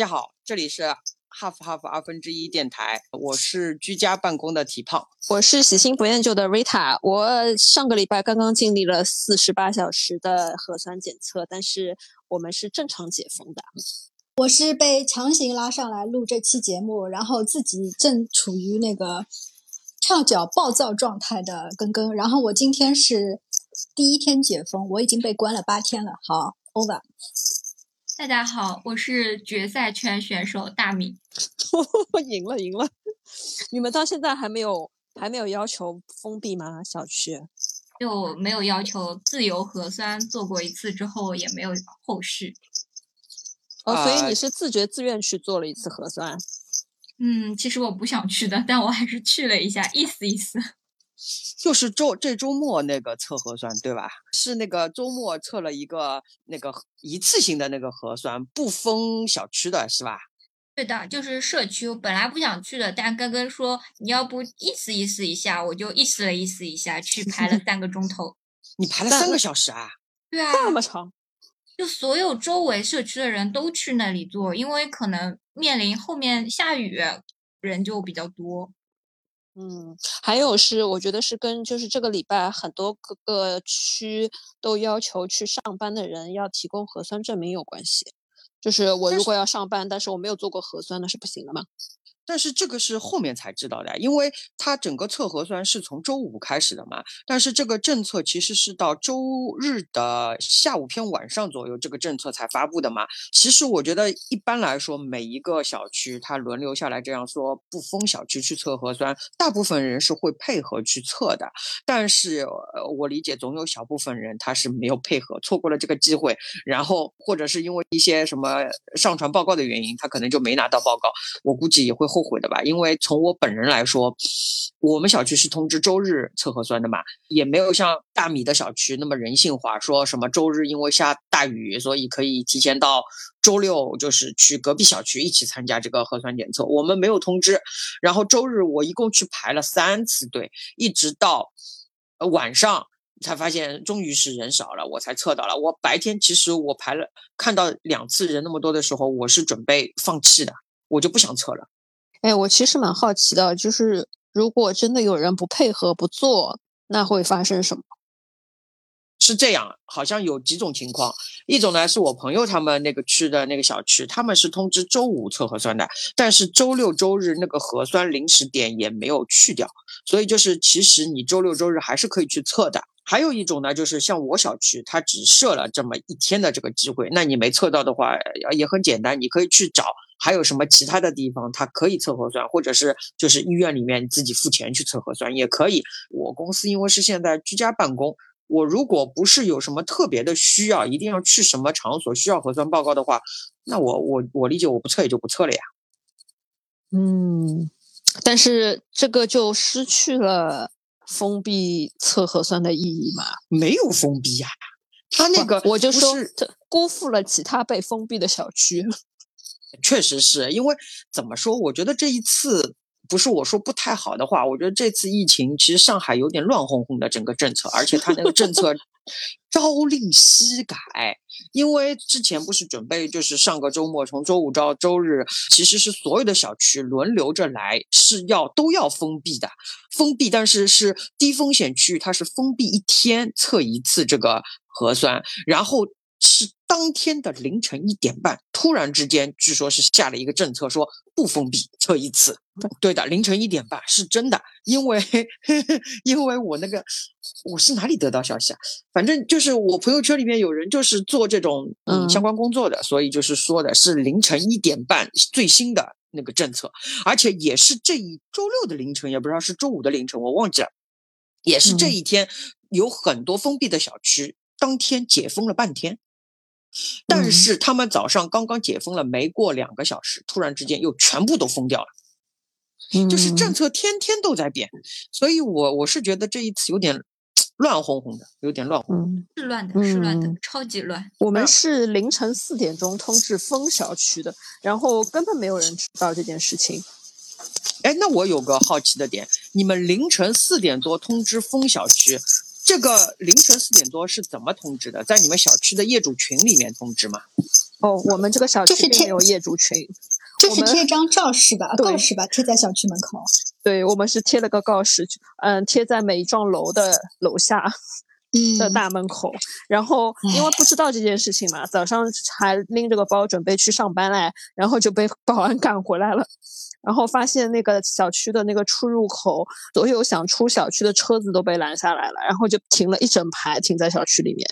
大家好，这里是哈佛哈佛二分之一电台，我是居家办公的体胖，我是喜新不厌旧的 Rita。我上个礼拜刚刚经历了四十八小时的核酸检测，但是我们是正常解封的。我是被强行拉上来录这期节目，然后自己正处于那个跳脚暴躁状态的根根。然后我今天是第一天解封，我已经被关了八天了。好，over。大家好，我是决赛圈选手大米。我赢了，赢了！你们到现在还没有还没有要求封闭吗？小区就没有要求自由核酸，做过一次之后也没有后续。哦，所以你是自觉自愿去做了一次核酸？嗯，其实我不想去的，但我还是去了一下，意思意思。就是周这周末那个测核酸对吧？是那个周末测了一个那个一次性的那个核酸，不封小区的是吧？对的，就是社区。我本来不想去的，但根根说你要不意思意思一下，我就意思了意思一下，去排了三个钟头。你排了三个小时啊？对啊，那么长。就所有周围社区的人都去那里做，因为可能面临后面下雨，人就比较多。嗯，还有是，我觉得是跟就是这个礼拜很多各个区都要求去上班的人要提供核酸证明有关系。就是我如果要上班，但是我没有做过核酸，那是不行的吗？但是这个是后面才知道的，因为它整个测核酸是从周五开始的嘛。但是这个政策其实是到周日的下午偏晚上左右，这个政策才发布的嘛。其实我觉得一般来说，每一个小区它轮流下来这样说不封小区去测核酸，大部分人是会配合去测的。但是我理解总有小部分人他是没有配合，错过了这个机会，然后或者是因为一些什么上传报告的原因，他可能就没拿到报告。我估计也会后。后悔的吧，因为从我本人来说，我们小区是通知周日测核酸的嘛，也没有像大米的小区那么人性化，说什么周日因为下大雨，所以可以提前到周六就是去隔壁小区一起参加这个核酸检测。我们没有通知，然后周日我一共去排了三次队，一直到晚上才发现终于是人少了，我才测到了。我白天其实我排了，看到两次人那么多的时候，我是准备放弃的，我就不想测了。哎，我其实蛮好奇的，就是如果真的有人不配合不做，那会发生什么？是这样，好像有几种情况，一种呢是我朋友他们那个区的那个小区，他们是通知周五测核酸的，但是周六周日那个核酸临时点也没有去掉，所以就是其实你周六周日还是可以去测的。还有一种呢，就是像我小区，它只设了这么一天的这个机会，那你没测到的话，也很简单，你可以去找。还有什么其他的地方，它可以测核酸，或者是就是医院里面自己付钱去测核酸也可以。我公司因为是现在居家办公，我如果不是有什么特别的需要，一定要去什么场所需要核酸报告的话，那我我我理解我不测也就不测了呀。嗯，但是这个就失去了封闭测核酸的意义嘛？没有封闭呀，他那个我就说辜负了其他被封闭的小区。确实是因为怎么说？我觉得这一次不是我说不太好的话。我觉得这次疫情其实上海有点乱哄哄的整个政策，而且他那个政策朝令夕改。因为之前不是准备就是上个周末从周五到周日，其实是所有的小区轮流着来，是要都要封闭的，封闭，但是是低风险区域，它是封闭一天测一次这个核酸，然后。是当天的凌晨一点半，突然之间，据说是下了一个政策，说不封闭测一次。对的，凌晨一点半是真的，因为 因为我那个我是哪里得到消息啊？反正就是我朋友圈里面有人就是做这种嗯相关工作的，所以就是说的是凌晨一点半最新的那个政策，而且也是这一周六的凌晨，也不知道是周五的凌晨，我忘记了，也是这一天有很多封闭的小区，当天解封了半天。但是他们早上刚刚解封了，没过两个小时，突然之间又全部都封掉了，就是政策天天都在变，所以我我是觉得这一次有点乱哄哄的，有点乱哄，是乱的，是乱的，超级乱。我们是凌晨四点钟通知封小区的，然后根本没有人知道这件事情。哎，那我有个好奇的点，你们凌晨四点多通知封小区？这个凌晨四点多是怎么通知的？在你们小区的业主群里面通知吗？哦，我们这个小区并没有业主群，就是贴张告示吧，告示吧，贴在小区门口。对我们是贴了个告示，嗯，贴在每一幢楼的楼下嗯的大门口。然后因为不知道这件事情嘛，早上还拎着个包准备去上班嘞，然后就被保安赶回来了。然后发现那个小区的那个出入口，所有想出小区的车子都被拦下来了，然后就停了一整排，停在小区里面。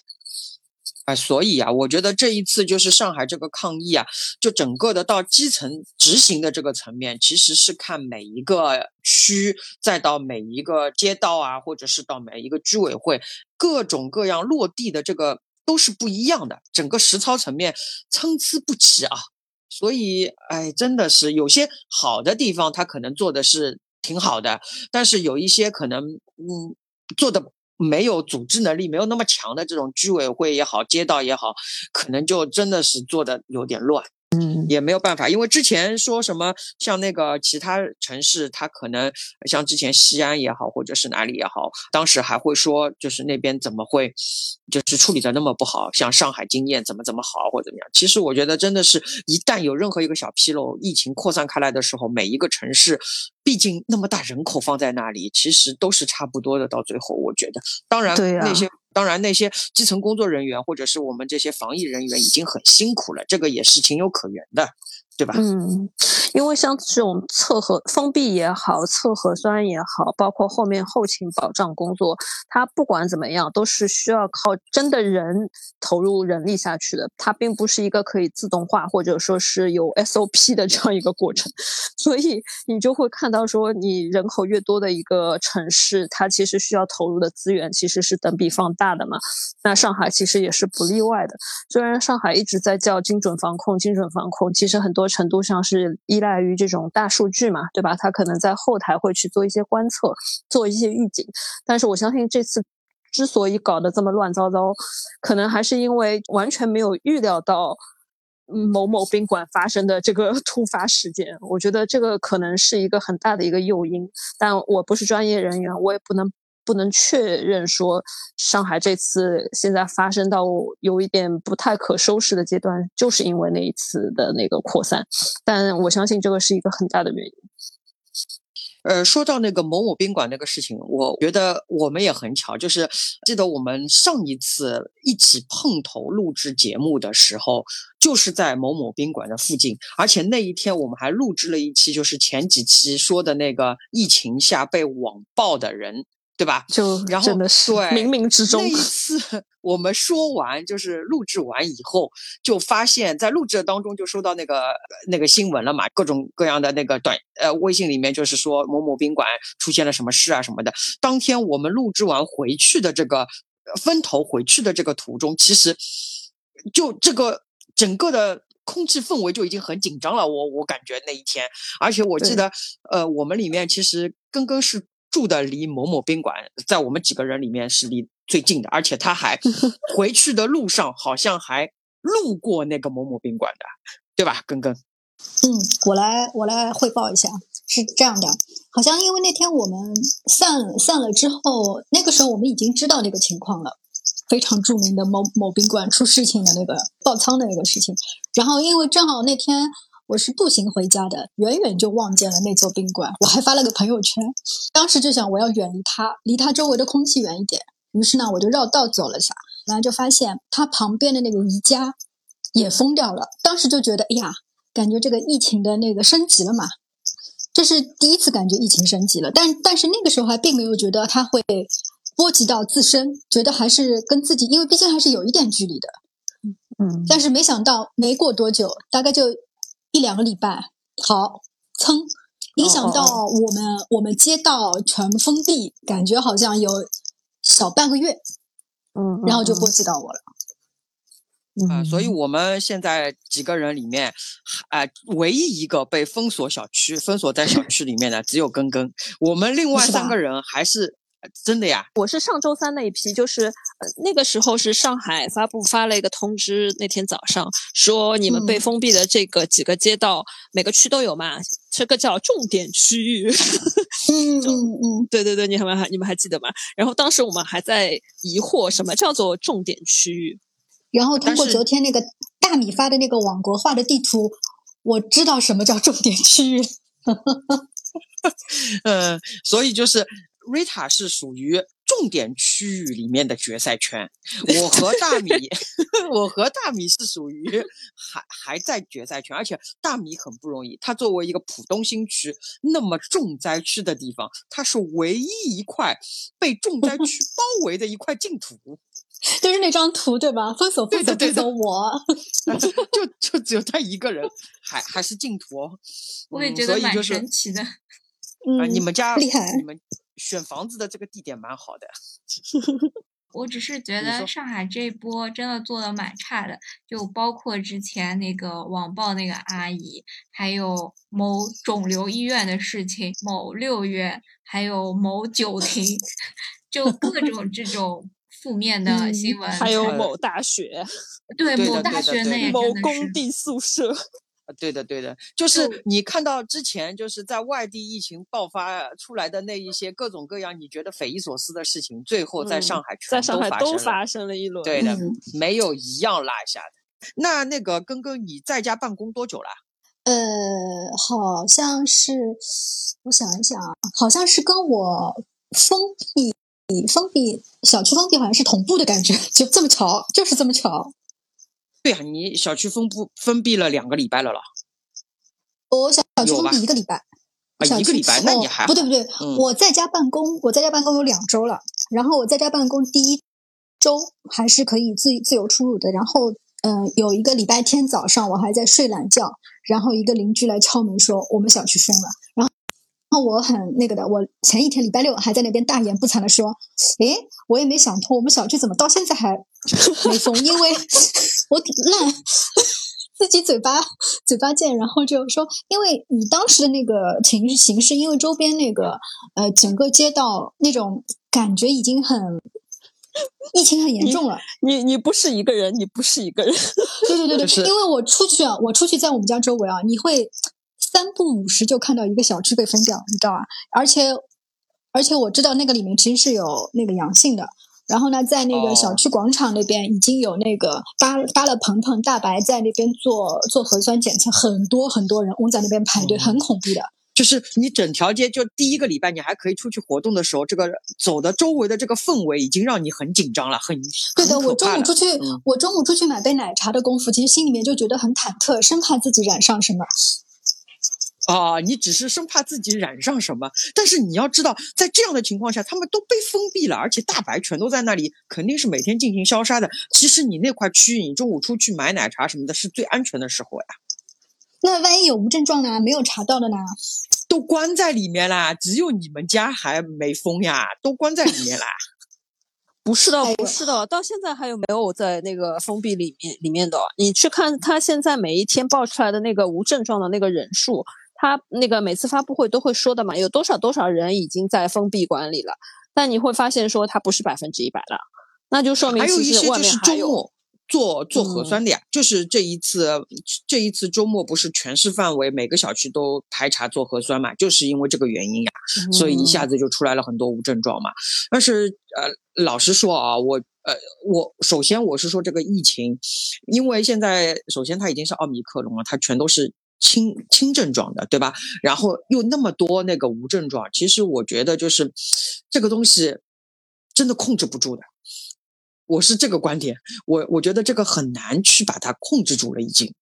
哎，所以啊，我觉得这一次就是上海这个抗议啊，就整个的到基层执行的这个层面，其实是看每一个区，再到每一个街道啊，或者是到每一个居委会，各种各样落地的这个都是不一样的，整个实操层面参差不齐啊。所以，哎，真的是有些好的地方，它可能做的是挺好的，但是有一些可能，嗯，做的没有组织能力没有那么强的这种居委会也好，街道也好，可能就真的是做的有点乱。嗯，也没有办法，因为之前说什么像那个其他城市，它可能像之前西安也好，或者是哪里也好，当时还会说，就是那边怎么会就是处理的那么不好，像上海经验怎么怎么好或者怎么样。其实我觉得真的是一旦有任何一个小纰漏，疫情扩散开来的时候，每一个城市，毕竟那么大人口放在那里，其实都是差不多的。到最后，我觉得，当然那些。当然，那些基层工作人员或者是我们这些防疫人员已经很辛苦了，这个也是情有可原的，对吧？嗯，因为像这种测核封闭也好，测核酸也好，包括后面后勤保障工作，它不管怎么样，都是需要靠真的人投入人力下去的。它并不是一个可以自动化或者说是有 SOP 的 这样一个过程，所以你就会看到说，你人口越多的一个城市，它其实需要投入的资源其实是等比放大的嘛。那上海其实也是不例外的。虽然上海一直在叫精准防控、精准防控，其实很多程度上是依赖于这种大数据嘛，对吧？它可能在后台会去做一些观测，做一些预警。但是我相信这次之所以搞得这么乱糟糟，可能还是因为完全没有预料到。某某宾馆发生的这个 突发事件，我觉得这个可能是一个很大的一个诱因，但我不是专业人员，我也不能不能确认说上海这次现在发生到有一点不太可收拾的阶段，就是因为那一次的那个扩散。但我相信这个是一个很大的原因。呃，说到那个某某宾馆那个事情，我觉得我们也很巧，就是记得我们上一次一起碰头录制节目的时候，就是在某某宾馆的附近，而且那一天我们还录制了一期，就是前几期说的那个疫情下被网暴的人。对吧？就然后真的是对冥冥之中那一 次我们说完，就是录制完以后，就发现，在录制的当中就收到那个那个新闻了嘛，各种各样的那个短呃微信里面就是说某某宾馆出现了什么事啊什么的。当天我们录制完回去的这个呃分头回去的这个途中，其实就这个整个的。空气氛围就已经很紧张了，我我感觉那一天，而且我记得，呃，我们里面其实根根是住的离某某宾馆，在我们几个人里面是离最近的，而且他还 回去的路上好像还路过那个某某宾馆的，对吧？根根，嗯，我来我来汇报一下，是这样的，好像因为那天我们散散了之后，那个时候我们已经知道那个情况了，非常著名的某某宾馆出事情的那个爆仓的那个事情。然后因为正好那天我是步行回家的，远远就望见了那座宾馆，我还发了个朋友圈。当时就想我要远离它，离它周围的空气远一点。于是呢，我就绕道走了下，然后就发现它旁边的那个宜家也封掉了。当时就觉得，哎呀。感觉这个疫情的那个升级了嘛，这是第一次感觉疫情升级了，但但是那个时候还并没有觉得它会波及到自身，觉得还是跟自己，因为毕竟还是有一点距离的。嗯，但是没想到没过多久，大概就一两个礼拜，好噌，影响到我们我们街道全封闭，感觉好像有小半个月，嗯，然后就波及到我了。啊、嗯，所以我们现在几个人里面，啊、唯一一个被封锁小区、封锁在小区里面的只有根根，我们另外三个人还是呃真的呀，我是上周三那一批，就是呃那个时候是上海发布发了一个通知，那天早上说你们被嗯封闭的这个几个街道，每个区都有嘛，这个叫重点区域。嗯嗯嗯，对对对，你们还你们还记得吗？然后当时我们还在疑惑什么叫做重点区域。然后通过昨天那个大米发的那个网国画的地图，我知道什么叫重点区域。嗯，所以就是 Rita 是属于重点区域里面的决赛圈，我和大米，我和大米是属于还还在决赛圈，而且大米很不容易，它作为一个浦东新区那么重灾区的地方，它是唯一一块被重灾区 包围的一块净土，就是那张图对吧？封锁封锁封锁我，就就只有他一个人，还还是净土哦。我也嗯觉得蛮所以就是神奇的。啊，嗯，你们家厉害你们选房子的这个地点蛮好的。我只是觉得上海这一波真的做的蛮差的，就包括之前那个网暴那个阿姨，还有某肿瘤医院的事情，某六月，还有某九亭，就各种这种负面的嗯新闻。呃还有某大学、对某大学那某也真的是工地宿舍，啊，对的，对的，就是你看到之前就是在外地疫情爆发出来的那一些各种各样你觉得匪夷所思的事情，最后在嗯上海全在上海发生了。都发生了一轮。对的，嗯没有一样落下的。那那个根根，你在家办公多久了？呃，好像是，我想一想啊，好像是跟我封闭封闭小区封闭好像是同步的感觉，就这么巧，就是这么巧。对啊，你小区封不封闭了两个礼拜了了我小小区封闭一个礼拜，啊，一个礼拜，那你哦还好不对不对，嗯。我在家办公，我在家办公有两周了，然后我在家办公第一周还是可以自自由出入的，然后嗯、呃有一个礼拜天早上我还在睡懒觉，然后一个邻居来敲门说我们小区封了，然后。然后我很那个的，我前一天礼拜六还在那边大言不惭的说，诶，我也没想通，我们小区怎么到现在还 没封？因为我烂，自己嘴巴嘴巴贱，然后就说，因为你当时的那个情形势，因为周边那个呃整个街道那种感觉已经很疫情很严重了。你你不是一个人，你不是一个人。对对对对，就是因为我出去啊，我出去在我们家周围啊，你会三不五时就看到一个小区被封掉，你知道啊？而且而且我知道那个里面其实是有那个阳性的。然后呢，在那个小哦区广场那边已经有那个扒扒了鹏鹏大白在那边做做核酸检测，很多很多人拥在那边排队，嗯很恐怖的。就是你整条街就第一个礼拜你还可以出去活动的时候，这个走的周围的这个氛围已经让你很紧张了，很对的，我中午出去，嗯我中午出去买杯奶茶的功夫，其实心里面就觉得很忐忑，生怕自己染上什么。啊，你只是生怕自己染上什么，但是你要知道，在这样的情况下，他们都被封闭了，而且大白全都在那里，肯定是每天进行消杀的。其实你那块区域，你中午出去买奶茶什么的，是最安全的时候呀，那万一有无症状呢？没有查到的呢？都关在里面啦，只有你们家还没封呀，都关在里面啦。不是的不是的，到现在还有没有在那个封闭里面里面的？你去看他现在每一天报出来的那个无症状的那个人数，他那个每次发布会都会说的嘛，有多少多少人已经在封闭管理了，但你会发现说它不是百分之一百了，那就说明还有其实外一些就是周末做做核嗯酸的呀，就是这一次这一次周末不是全市范围每个小区都排查做核酸嘛，就是因为这个原因呀，所以一下嗯子就出来了很多无症状嘛。但是呃，老实说啊，我呃我首先我是说这个疫情，因为现在首先它已经是奥密克戎了，它全都是。轻轻症状的，对吧？然后又那么多那个无症状，其实我觉得就是这个东西真的控制不住的。我是这个观点，我我觉得这个很难去把它控制住了，已经。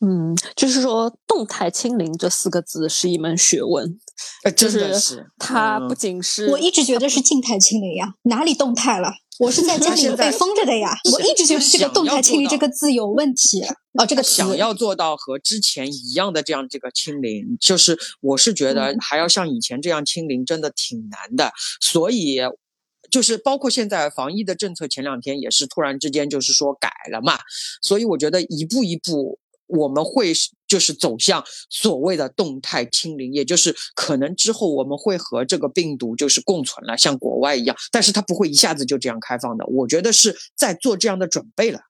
嗯，就是说动态清零这四个字是一门学问，呃，就真的是是它不嗯仅是我一直觉得是静态清零呀，哪里动态了？我是在家里被封着的呀，我一直觉得这个动态清零要做到这个字有问题。哦，这个想要做到和之前一样的这样这个清零，就是我是觉得嗯还要像以前这样清零，真的挺难的。所以就是包括现在防疫的政策，前两天也是突然之间就是说改了嘛，所以我觉得一步一步。我们会就是走向所谓的动态清零，也就是可能之后我们会和这个病毒就是共存了，像国外一样，但是它不会一下子就这样开放的。我觉得是在做这样的准备了。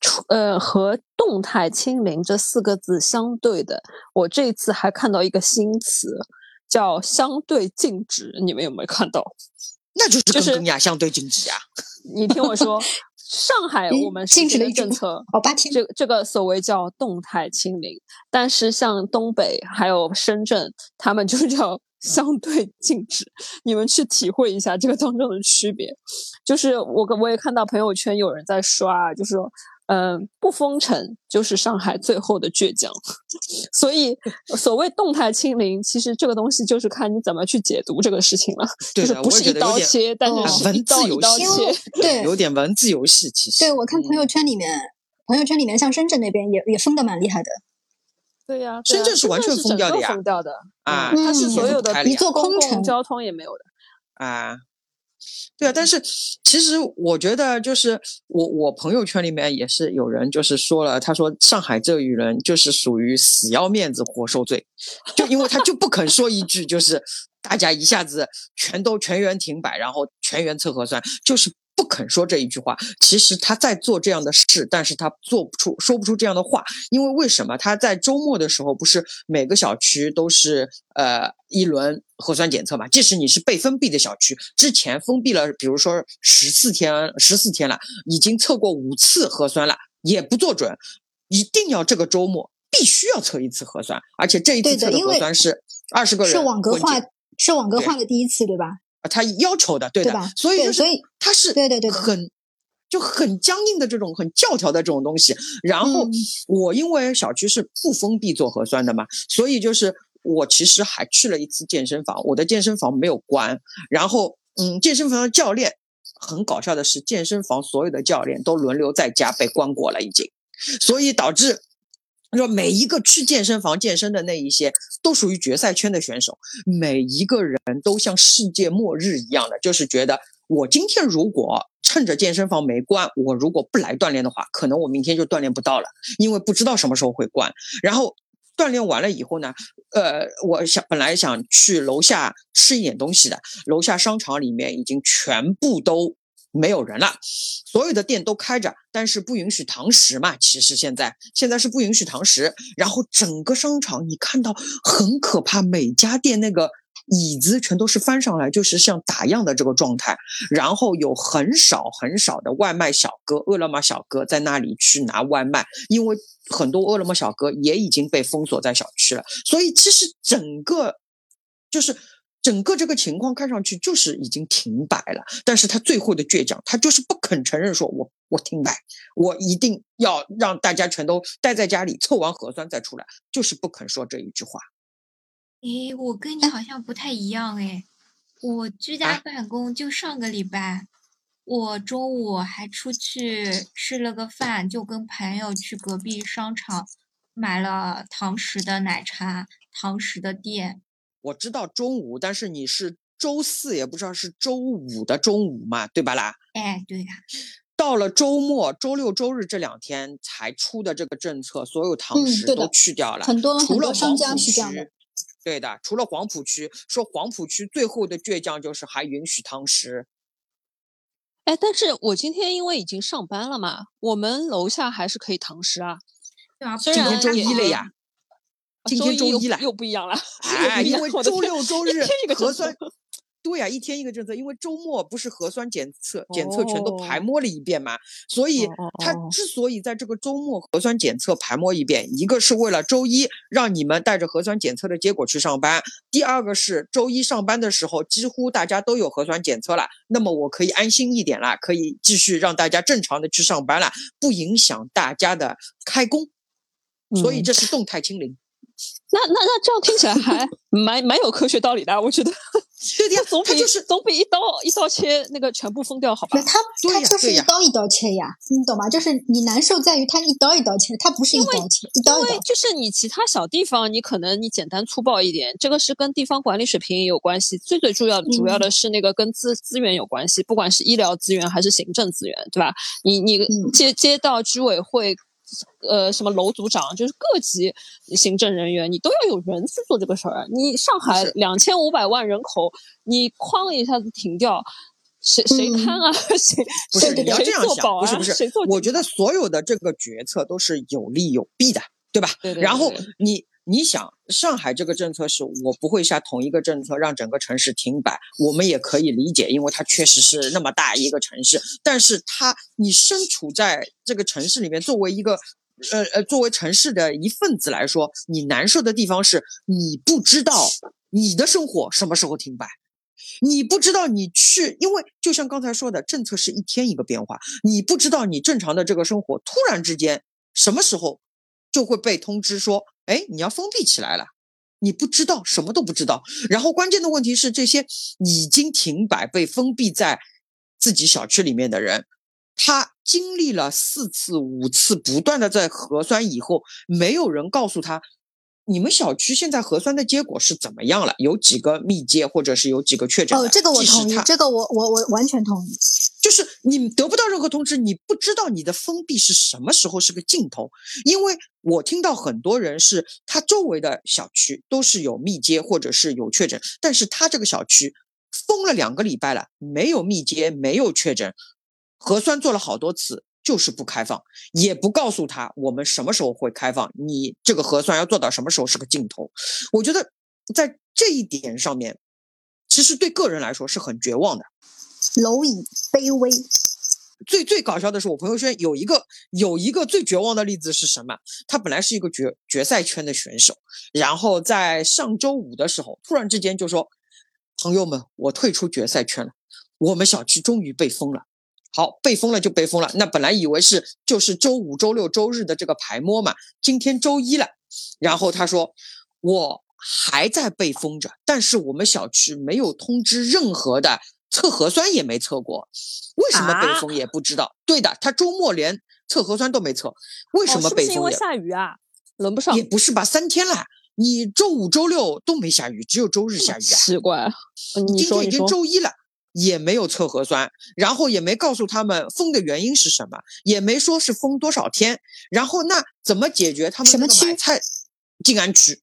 除呃和动态清零这四个字相对的，我这一次还看到一个新词叫相对静止，你们有没有看到？那就是就是跟跟呀相对静止啊，你听我说，上海嗯我们禁止的政策，哦八天这这个所谓叫动态清零，但是像东北还有深圳，他们就叫 相对禁止。你们去体会一下这个当中的区别。就是我跟我也看到朋友圈有人在刷，就是说。嗯，不封城就是上海最后的倔强，所以所谓动态清零，其实这个东西就是看你怎么去解读这个事情了，对我就是不是一也觉得有点刀切，但哦是是一文字游戏。对有点文字游戏，其实。对，我看朋友嗯圈里面，朋友圈里面像深圳那边也也封的蛮厉害的，对呀、深圳是完全封掉的呀封掉的啊嗯它是嗯所有的一座空城交通也没有的。啊，对啊，但是其实我觉得，就是我我朋友圈里面也是有人就是说了，他说上海这语人就是属于死要面子活受罪，就因为他就不肯说一句，就是大家一下子全都全员停摆，然后全员测核酸，就是。不肯说这一句话，其实他在做这样的事，但是他做不出、说不出这样的话，因为为什么？他在周末的时候，不是每个小区都是呃一轮核酸检测嘛？即使你是被封闭的小区，之前封闭了，比如说十四天、十四天了，已经测过五次核酸了，也不做准，一定要这个周末必须要测一次核酸，而且这一次测的核酸是二十个人是网格化，是网格对化的第一次，对吧？啊他要求的，对的，对所以就是所以他是对对对对很就很僵硬的这种很教条的这种东西。然后嗯我因为小区是不封闭做核酸的嘛，所以就是我其实还去了一次健身房，我的健身房没有关。然后嗯，健身房的教练很搞笑的是，健身房所有的教练都轮流在家被关过了已经，所以导致。说每一个去健身房健身的那一些，都属于决赛圈的选手，每一个人都像世界末日一样的，就是觉得我今天如果趁着健身房没关，我如果不来锻炼的话，可能我明天就锻炼不到了，因为不知道什么时候会关。然后锻炼完了以后呢，呃，我想本来想去楼下吃一点东西的，楼下商场里面已经全部都没有人了，所有的店都开着，但是不允许堂食嘛。其实现在现在是不允许堂食，然后整个商场你看到很可怕，每家店那个椅子全都是翻上来，就是像打样的这个状态。然后有很少很少的外卖小哥、饿了么小哥在那里去拿外卖，因为很多饿了么小哥也已经被封锁在小区了，所以其实整个就是。整个这个情况看上去就是已经停摆了，但是他最后的倔强，他就是不肯承认说我我停摆，我一定要让大家全都待在家里测完核酸再出来，就是不肯说这一句话。诶，我跟你好像不太一样诶，我居家啊办公就上个礼拜，我中午还出去吃了个饭，就跟朋友去隔壁商场买了堂食的奶茶，堂食的店。我知道中午，但是你是周四，也不知道是周五的中午嘛，对吧啦？哎，对呀、到了周末，周六周日这两天才出的这个政策，所有堂嗯食都去掉了，很多除了很多商黄浦家是这样的。对的，除了黄浦区，说黄浦区最后的倔强就是还允许堂食。哎，但是我今天因为已经上班了嘛，我们楼下还是可以堂食啊。对啊，虽今天然周一了也呀，今天周一了又不一样了。哎，因为周六周日一天一个核政策酸，对呀、一天一个政策，因为周末不是核酸检测检测全都排哦摸了一遍嘛，所以他哦之所以在这个周末核酸检测排摸一遍，一个是为了周一让你们带着核酸检测的结果去上班，第二个是周一上班的时候几乎大家都有核酸检测了，那么我可以安心一点了，可以继续让大家正常的去上班了，不影响大家的开工，所以嗯这是动态清零。那那那这样听起来还蛮蛮有科学道理的，我觉得。对的呀，总比就是总比一刀一刀切那个全部封掉好吧？他他就是一刀一刀切呀，你懂吗？就是你难受在于他一刀一刀切，他不是一刀切，一刀一刀。因为就是你其他小地方，你可能你简单粗暴一点，这个是跟地方管理水平也有关系。最最重要的主要的是那个跟资资源有关系，不管是医疗资源还是行政资源，对吧？你你嗯街街道居委会。呃，什么楼组长，就是各级行政人员，你都要有人去做这个事儿。你上海两千五百万人口，你哐一下子停掉，谁谁嗯看啊？谁不是你要这样想，做保安？不是不是，我觉得所有的这个决策都是有利有弊的，对吧？对对然后你你想，上海这个政策是我不会下同一个政策让整个城市停摆，我们也可以理解，因为它确实是那么大一个城市。但是它，你身处在这个城市里面，作为一个，呃呃，作为城市的一份子来说，你难受的地方是你不知道你的生活什么时候停摆，你不知道你去，因为就像刚才说的，政策是一天一个变化，你不知道你正常的这个生活突然之间什么时候就会被通知说。哎，你要封闭起来了，你不知道，什么都不知道。然后关键的问题是，这些已经停摆、被封闭在自己小区里面的人，他经历了四次、五次不断的在核酸以后，没有人告诉他。你们小区现在核酸的结果是怎么样了？有几个密接，或者是有几个确诊？哦，这个我同意，这个我我我完全同意。就是你得不到任何通知，你不知道你的封闭是什么时候是个尽头。因为我听到很多人是他周围的小区都是有密接或者是有确诊，但是他这个小区封了两个礼拜了，没有密接，没有确诊，核酸做了好多次。就是不开放，也不告诉他我们什么时候会开放。你这个核酸要做到什么时候是个尽头？我觉得在这一点上面，其实对个人来说是很绝望的。蝼蚁卑微。最最搞笑的是，我朋友圈有一个有一个最绝望的例子是什么？他本来是一个决决赛圈的选手，然后在上周五的时候，突然之间就说：“朋友们，我退出决赛圈了，我们小区终于被封了。”好，被封了就被封了。那本来以为是就是周五、周六、周日的这个排摸嘛，今天周一了。然后他说，我还在被封着，但是我们小区没有通知任何的测核酸也没测过，为什么被封也不知道。对的，他周末连测核酸都没测，为什么被封？是因为下雨啊？轮不上？也不是吧，三天了，你周五、周六都没下雨，只有周日下雨啊？奇怪，今天已经周一了。也没有测核酸，然后也没告诉他们封的原因是什么，也没说是封多少天，然后那怎么解决他们什么买菜？静安区，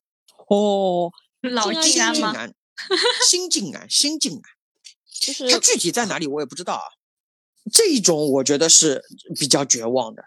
哦，老静安吗？新静安，新静安，就是它具体在哪里我也不知道啊。这一种我觉得是比较绝望的。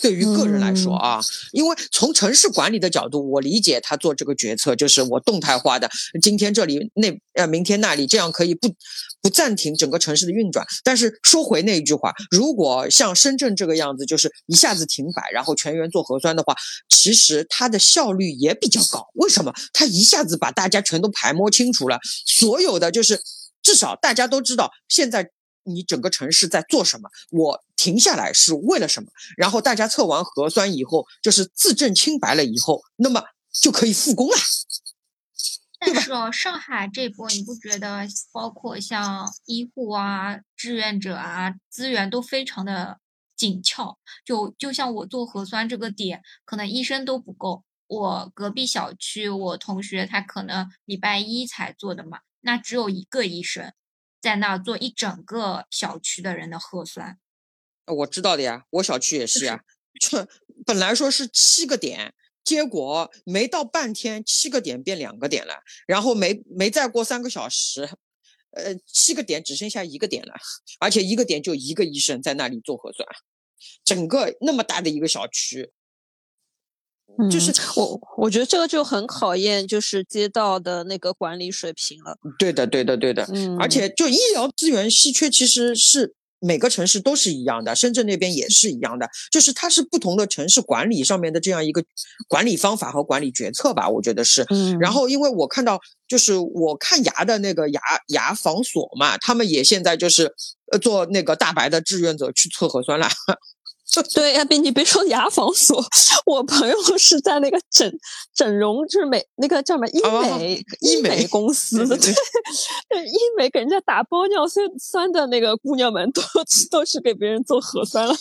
对于个人来说啊，因为从城市管理的角度，我理解他做这个决策，就是我动态化的，今天这里那呃，明天那里，这样可以不不暂停整个城市的运转。但是说回那一句话，如果像深圳这个样子，就是一下子停摆，然后全员做核酸的话，其实它的效率也比较高。为什么？它一下子把大家全都排摸清楚了，所有的就是至少大家都知道现在。你整个城市在做什么？我停下来是为了什么？然后大家测完核酸以后，就是自证清白了以后，那么就可以复工了。但是哦，上海这波你不觉得，包括像医护啊、志愿者啊，资源都非常的紧俏。就就像我做核酸这个点，可能医生都不够。我隔壁小区我同学他可能礼拜一才做的嘛，那只有一个医生。在那做一整个小区的人的核酸，我知道的呀，我小区也是呀。这本来说是七个点，结果没到半天，七个点变两个点了，然后没没再过三个小时，呃，七个点只剩下一个点了，而且一个点就一个医生在那里做核酸，整个那么大的一个小区。就是我，我觉得这个就很考验就是街道的那个管理水平了。对的，对的，对的。嗯，而且就医疗资源稀缺，其实是每个城市都是一样的，深圳那边也是一样的。就是它是不同的城市管理上面的这样一个管理方法和管理决策吧，我觉得是。嗯。然后，因为我看到，就是我看牙的那个牙牙防所嘛，他们也现在就是呃做那个大白的志愿者去测核酸了。对呀，别你别说牙防所，我朋友是在那个整整容，就是美那个叫什么医美医美公司，对，医美给人家打玻尿酸酸的那个姑娘们，都都是给别人做核酸了。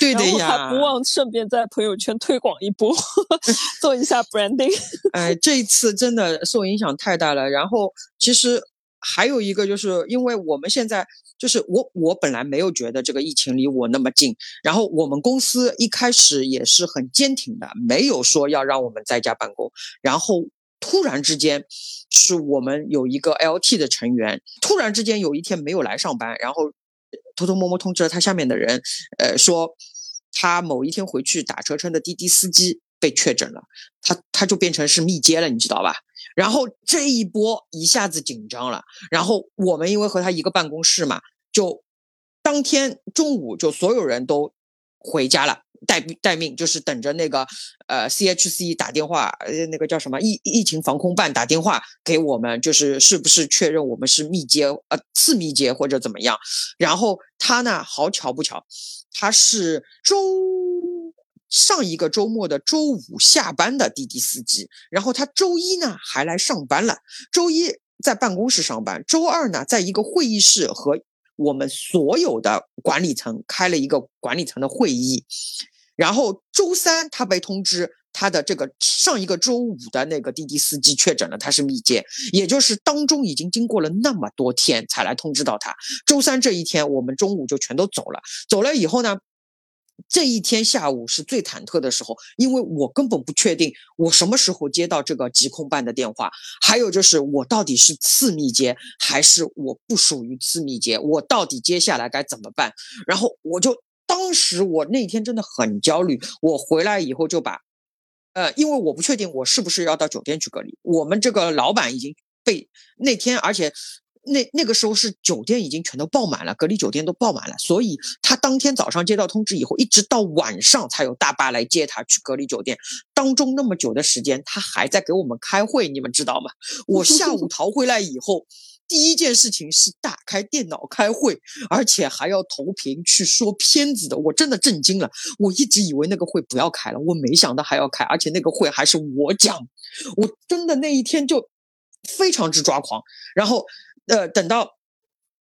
对的呀，还不忘顺便在朋友圈推广一波，做一下 branding。哎，这一次真的受影响太大了。然后其实还有一个，就是因为我们现在。就是我，我本来没有觉得这个疫情离我那么近，然后我们公司一开始也是很坚挺的，没有说要让我们在家办公。然后突然之间，是我们有一个 LT 的成员，突然之间有一天没有来上班，然后偷偷摸摸通知了他下面的人，呃，说他某一天回去打车称的滴滴司机被确诊了，他他就变成是密接了，你知道吧？然后这一波一下子紧张了，然后我们因为和他一个办公室嘛，就当天中午就所有人都回家了，待待命，就是等着那个呃 CHC 打电话，呃那个叫什么疫疫情防控办打电话给我们，就是是不是确认我们是密接呃次密接或者怎么样？然后他呢，好巧不巧，他是周。上一个周末的周五下班的滴滴司机，然后他周一呢还来上班了。周一在办公室上班，周二呢在一个会议室和我们所有的管理层开了一个管理层的会议。然后周三他被通知，他的这个上一个周五的那个滴滴司机确诊了，他是密接，也就是当中已经经过了那么多天才来通知到他。周三这一天，我们中午就全都走了。走了以后呢？这一天下午是最忐忑的时候，因为我根本不确定我什么时候接到这个疾控办的电话，还有就是我到底是次密接还是我不属于次密接，我到底接下来该怎么办？然后我就当时我那天真的很焦虑，我回来以后就把，呃，因为我不确定我是不是要到酒店去隔离，我们这个老板已经被那天而且。那那个时候是酒店已经全都爆满了，隔离酒店都爆满了，所以他当天早上接到通知以后，一直到晚上才有大巴来接他去隔离酒店。当中那么久的时间，他还在给我们开会，你们知道吗？我下午逃回来以后，第一件事情是打开电脑开会，而且还要投屏去说片子的，我真的震惊了。我一直以为那个会不要开了，我没想到还要开，而且那个会还是我讲，我真的那一天就非常之抓狂，然后。呃，等到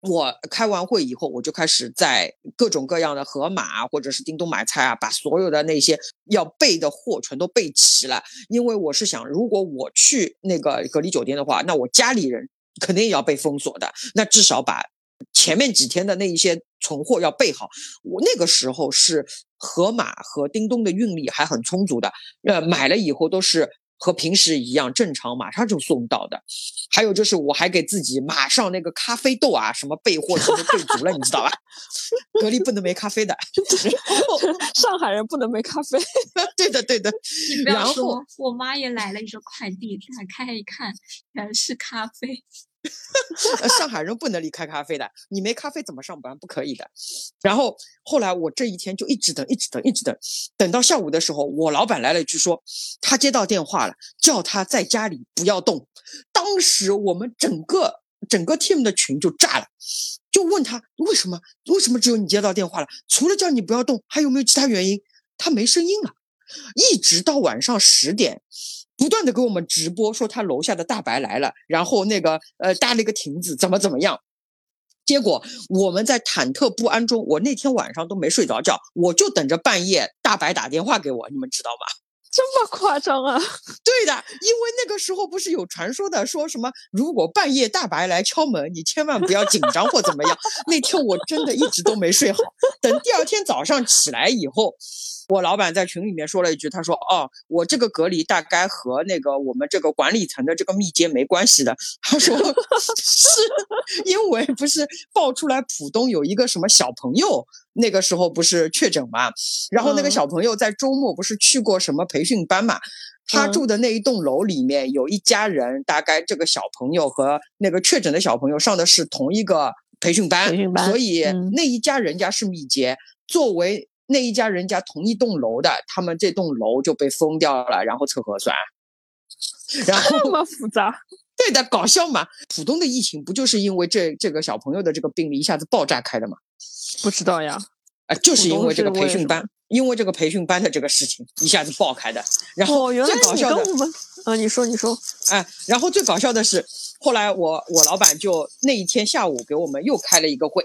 我开完会以后，我就开始在各种各样的盒马或者是叮咚买菜啊，把所有的那些要备的货全都备齐了。因为我是想，如果我去那个隔离酒店的话，那我家里人肯定也要被封锁的。那至少把前面几天的那一些存货要备好。我那个时候是盒马和叮咚的运力还很充足的，呃，买了以后都是。和平时一样正常，马上就送到的。还有就是，我还给自己马上那个咖啡豆啊，什么备货什么备足了，你知道吧？隔离不能没咖啡的，上海人不能没咖啡。对的，对的。你不要说，我妈也来了一个快递，打开一看，全是咖啡。上海人不能离开咖啡的，你没咖啡怎么上班？不可以的。然后后来我这一天就一直等，一直等，一直等，等到下午的时候，我老板来了一句说，他接到电话了，叫他在家里不要动。当时我们整个整个 team 的群就炸了，就问他为什么？为什么只有你接到电话了？除了叫你不要动，还有没有其他原因？他没声音了，一直到晚上十点。不断的给我们直播说他楼下的大白来了，然后那个呃搭了一个亭子，怎么怎么样？结果我们在忐忑不安中，我那天晚上都没睡着觉，我就等着半夜大白打电话给我，你们知道吗？这么夸张啊？对的，因为那个时候不是有传说的，说什么如果半夜大白来敲门，你千万不要紧张或怎么样。那天我真的一直都没睡好，等第二天早上起来以后。我老板在群里面说了一句，他说：“哦，我这个隔离大概和那个我们这个管理层的这个密接没关系的。”他说：“ 是因为不是爆出来浦东有一个什么小朋友，那个时候不是确诊嘛？然后那个小朋友在周末不是去过什么培训班嘛？他住的那一栋楼里面有一家人，大概这个小朋友和那个确诊的小朋友上的是同一个培训班，所以那一家人家是密接。作为那一家人家同一栋楼的，他们这栋楼就被封掉了，然后测核酸，然 后这么复杂，对的，搞笑嘛。浦东的疫情不就是因为这这个小朋友的这个病例一下子爆炸开的吗？不知道呀，啊，就是因为这个培训班，因为这个培训班的这个事情一下子爆开的。然后最搞笑的，啊，你说你说，哎，然后最搞笑的是，后来我我老板就那一天下午给我们又开了一个会。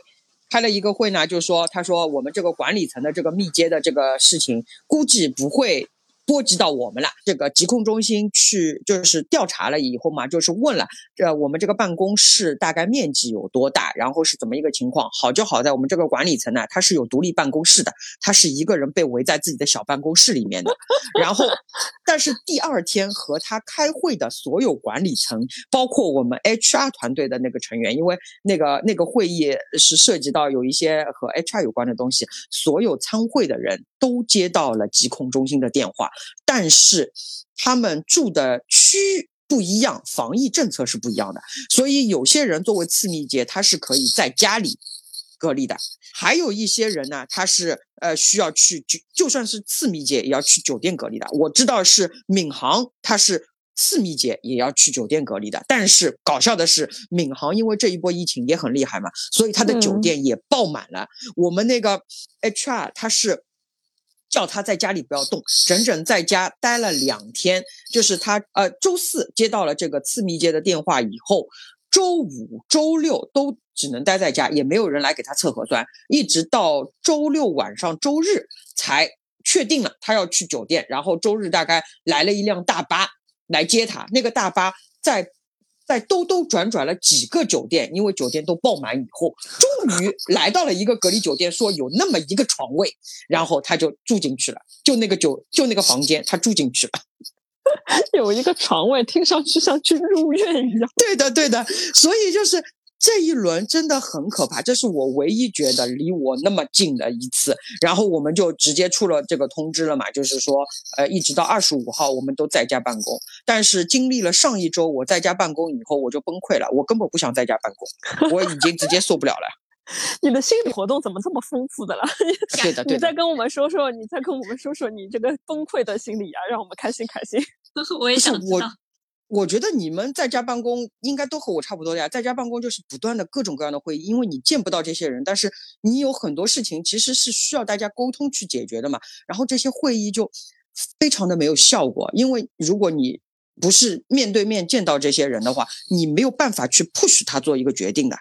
开了一个会呢，就说他说我们这个管理层的这个密接的这个事情，估计不会。波及到我们了，这个疾控中心去就是调查了以后嘛，就是问了，呃我们这个办公室大概面积有多大，然后是怎么一个情况？好就好在我们这个管理层呢，他是有独立办公室的，他是一个人被围在自己的小办公室里面的。然后，但是第二天和他开会的所有管理层，包括我们 HR 团队的那个成员，因为那个那个会议是涉及到有一些和 HR 有关的东西，所有参会的人都接到了疾控中心的电话。但是他们住的区不一样，防疫政策是不一样的，所以有些人作为次密接，他是可以在家里隔离的。还有一些人呢，他是呃需要去就就算是次密接也要去酒店隔离的。我知道是闵行，他是次密接也要去酒店隔离的。但是搞笑的是，闵行因为这一波疫情也很厉害嘛，所以他的酒店也爆满了。我们那个 HR 他是叫他在家里不要动，整整在家待了两天。就是他呃周四接到了这个次密接的电话以后。周五、周六都只能待在家，也没有人来给他测核酸，一直到周六晚上、周日才确定了他要去酒店。然后周日大概来了一辆大巴来接他，那个大巴在在兜兜转转了几个酒店，因为酒店都爆满以后，终于来到了一个隔离酒店，说有那么一个床位，然后他就住进去了，就那个酒就那个房间，他住进去了。有一个床位，听上去像去入院一样。对的，对的，所以就是这一轮真的很可怕，这是我唯一觉得离我那么近的一次。然后我们就直接出了这个通知了嘛，就是说，呃，一直到二十五号我们都在家办公。但是经历了上一周我在家办公以后，我就崩溃了，我根本不想在家办公，我已经直接受不了了。你的心理活动怎么这么丰富的了？对的，对的。你再跟我们说说，你再跟我们说说你这个崩溃的心理啊，让我们开心开心。我也想知道。我觉得你们在家办公应该都和我差不多的呀，在家办公就是不断的各种各样的会议，因为你见不到这些人，但是你有很多事情其实是需要大家沟通去解决的嘛。然后这些会议就非常的没有效果，因为如果你不是面对面见到这些人的话，你没有办法去 push 他做一个决定的。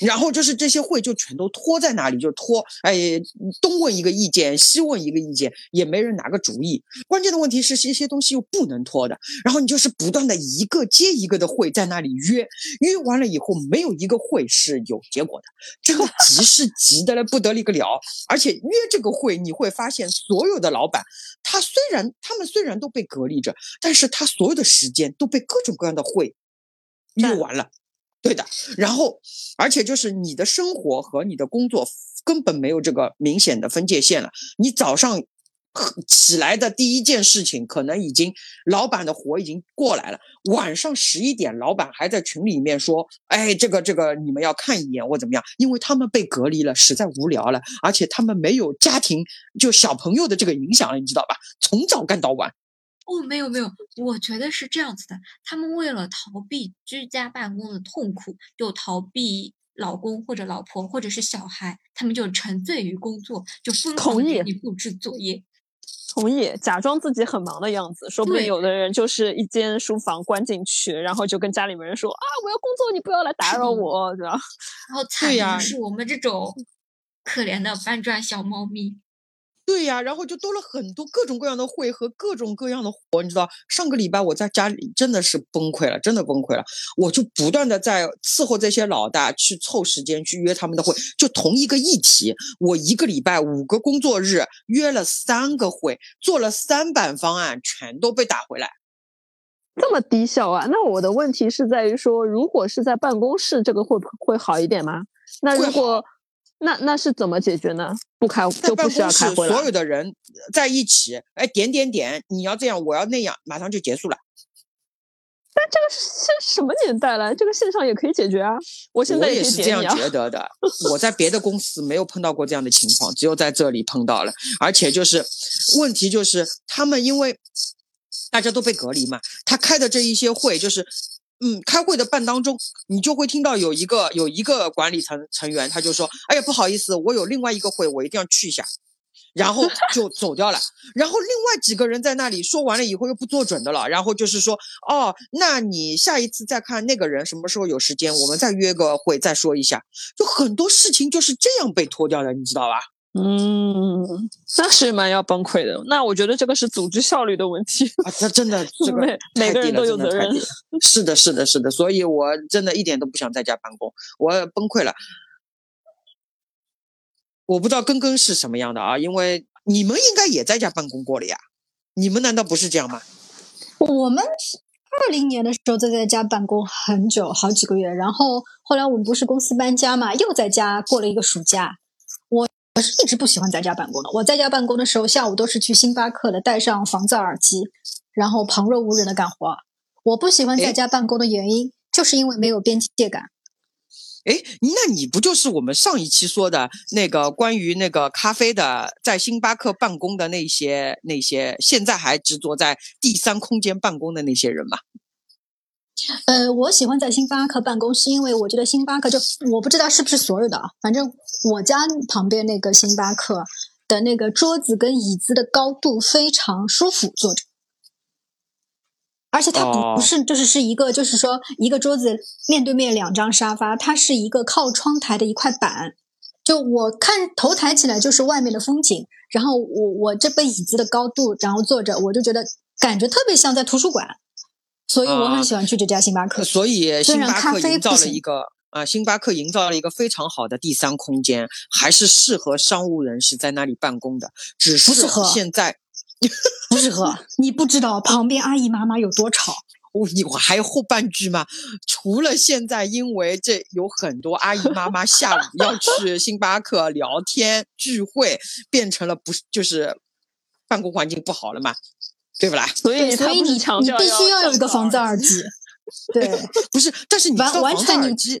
然后就是这些会就全都拖在那里，就拖，哎，东问一个意见，西问一个意见，也没人拿个主意。关键的问题是，这些东西又不能拖的。然后你就是不断的一个接一个的会在那里约，约完了以后没有一个会是有结果的。这个急是急的了不得了个了，而且约这个会你会发现，所有的老板他虽然他们虽然都被隔离着，但是他所有的时间都被各种各样的会约完了。对的，然后，而且就是你的生活和你的工作根本没有这个明显的分界线了。你早上起来的第一件事情，可能已经老板的活已经过来了。晚上十一点，老板还在群里面说：“哎，这个这个，你们要看一眼或怎么样？”因为他们被隔离了，实在无聊了，而且他们没有家庭就小朋友的这个影响了，你知道吧？从早干到晚。哦，没有没有，我觉得是这样子的，他们为了逃避居家办公的痛苦，就逃避老公或者老婆或者是小孩，他们就沉醉于工作，就疯狂给你布置作业。同意，假装自己很忙的样子，说不定有的人就是一间书房关进去，然后就跟家里面人说啊，我要工作，你不要来打扰我，对吧？然后惨的是我们这种可怜的搬砖小猫咪。对呀，然后就多了很多各种各样的会和各种各样的活，你知道？上个礼拜我在家里真的是崩溃了，真的崩溃了。我就不断的在伺候这些老大，去凑时间去约他们的会，就同一个议题，我一个礼拜五个工作日约了三个会，做了三版方案，全都被打回来。这么低效啊？那我的问题是在于说，如果是在办公室，这个会会好一点吗？那如果？那那是怎么解决呢？不开就不需要开会了。所有的人在一起，哎，点点点，你要这样，我要那样，马上就结束了。但这个是什么年代了？这个线上也可以解决啊！我现在也是这样觉得的。我在别的公司没有碰到过这样的情况，只有在这里碰到了。而且就是问题就是他们因为大家都被隔离嘛，他开的这一些会就是。嗯，开会的半当中，你就会听到有一个有一个管理层成员，他就说：“哎呀，不好意思，我有另外一个会，我一定要去一下。”然后 就走掉了。然后另外几个人在那里说完了以后又不做准的了。然后就是说：“哦，那你下一次再看那个人什么时候有时间，我们再约个会再说一下。”就很多事情就是这样被拖掉的，你知道吧？嗯，那是蛮要崩溃的。那我觉得这个是组织效率的问题啊，这真的 这个每每个人都有责任。是的，是的，是的。所以我真的一点都不想在家办公，我崩溃了。我不知道根根是什么样的啊，因为你们应该也在家办公过了呀。你们难道不是这样吗？我们二零年的时候在在家办公很久，好几个月。然后后来我们不是公司搬家嘛，又在家过了一个暑假。是一直不喜欢在家办公的。我在家办公的时候，下午都是去星巴克的，戴上防噪耳机，然后旁若无人的干活。我不喜欢在家办公的原因，就是因为没有边界感。哎，那你不就是我们上一期说的那个关于那个咖啡的，在星巴克办公的那些那些，现在还执着在第三空间办公的那些人吗？呃，我喜欢在星巴克办公，是因为我觉得星巴克就我不知道是不是所有的啊，反正我家旁边那个星巴克的那个桌子跟椅子的高度非常舒服，坐着。而且它不不是，就是是一个，就是说一个桌子面对面两张沙发，它是一个靠窗台的一块板，就我看头抬起来就是外面的风景，然后我我这个椅子的高度，然后坐着，我就觉得感觉特别像在图书馆，所以我很喜欢去这家星巴克。所以星巴克营造了一个啊，星巴克营造了一个非常好的第三空间，还是适合商务人士在那里办公的，只是现在。不适合，你不知道旁边阿姨妈妈有多吵。我你我还有后半句吗？除了现在，因为这有很多阿姨妈妈下午要去星巴克聊天聚会，变成了不就是办公环境不好了嘛，对不啦？所以所以你你必须要有一个防噪耳机。对，不是，但是你知道防噪耳机。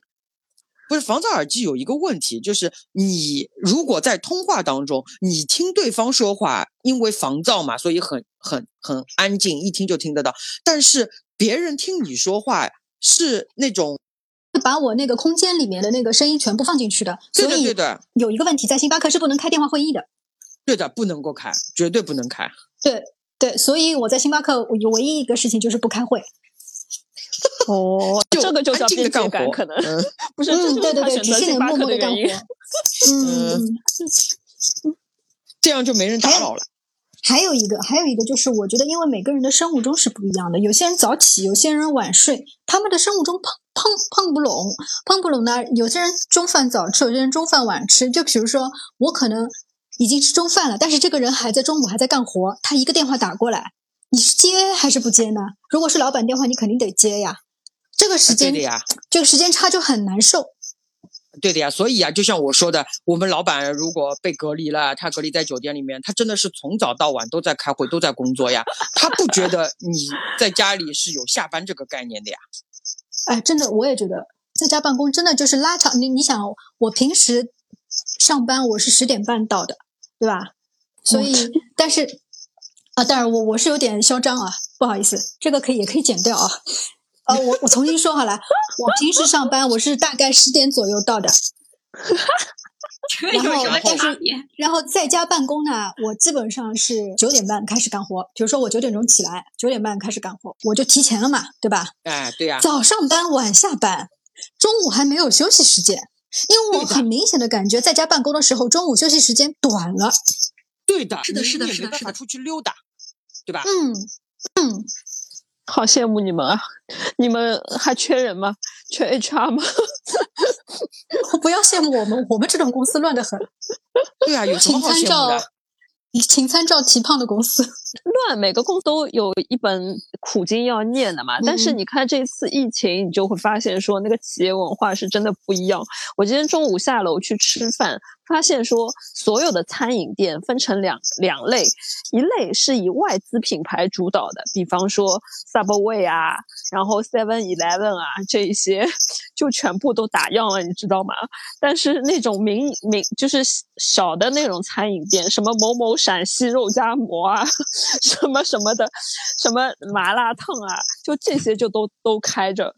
不是防噪耳机有一个问题，就是你如果在通话当中，你听对方说话，因为防噪嘛，所以很很很安静，一听就听得到。但是别人听你说话是那种，把我那个空间里面的那个声音全部放进去的。对的对的。有一个问题，在星巴克是不能开电话会议的。对的，不能够开，绝对不能开。对对，所以我在星巴克有唯一一个事情就是不开会。哦，这个就叫边界感，可能 不是，嗯对对对，只是默默的干活。嗯，这样就没人打扰了。还有一个，还有一个就是，我觉得因为每个人的生物钟是不一样的，有些人早起，有些人晚睡，他们的生物钟碰碰碰不拢，碰不拢呢。有些人中饭早吃，有些人中饭晚吃。就比如说，我可能已经吃中饭了，但是这个人还在中午还在干活，他一个电话打过来。你是接还是不接呢？如果是老板电话，你肯定得接呀。这个时间对的呀，这个时间差就很难受。对的呀，所以啊，就像我说的，我们老板如果被隔离了，他隔离在酒店里面，他真的是从早到晚都在开会，都在工作呀。他不觉得你在家里是有下班这个概念的呀。哎，真的，我也觉得在家办公真的就是拉长。你你想，我平时上班我是十点半到的，对吧？所以，但是。啊，当然我我是有点嚣张啊，不好意思，这个可以也可以剪掉啊。呃，我我重新说好了，我平时上班我是大概十点左右到的，然后但是然后在家办公呢，我基本上是九点半开始干活。比如说我九点钟起来，九点半开始干活，我就提前了嘛，对吧？哎，对呀。早上班晚下班，中午还没有休息时间，因为我很明显的感觉在家办公的时候，中午休息时间短了。对的，是的，是的，是的，是的，出去溜达，对吧？嗯嗯，好羡慕你们啊！你们还缺人吗？缺 HR 吗？不要羡慕我们，我们这种公司乱得很。对啊，有什么好羡慕的？请参照齐胖的公司。乱，每个公司都有一本苦经要念的嘛。但是你看这次疫情，你就会发现说那个企业文化是真的不一样。我今天中午下楼去吃饭。发现说，所有的餐饮店分成两两类，一类是以外资品牌主导的，比方说 Subway 啊，然后 Seven Eleven 啊这一些，就全部都打烊了，你知道吗？但是那种民民就是小的那种餐饮店，什么某某陕西肉夹馍啊，什么什么的，什么麻辣烫啊，就这些就都都开着。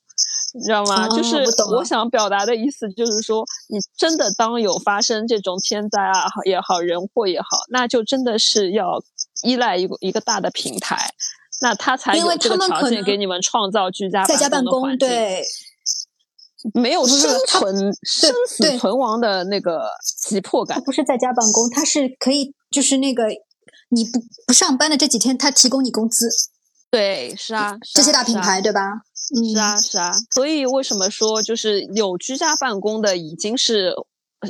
你知道吗？就是我想表达的意思，就是说，你真的当有发生这种天灾啊也好，人祸也好，那就真的是要依赖一个一个大的平台，那他才有这个条件给你们创造居家在家办公。对，没有生存生死存亡的那个急迫感。不是在家办公，他是可以，就是那个你不不上班的这几天，他提供你工资。对，是啊，这些大品牌，对吧？是啊，是啊，所以为什么说就是有居家办公的已经是，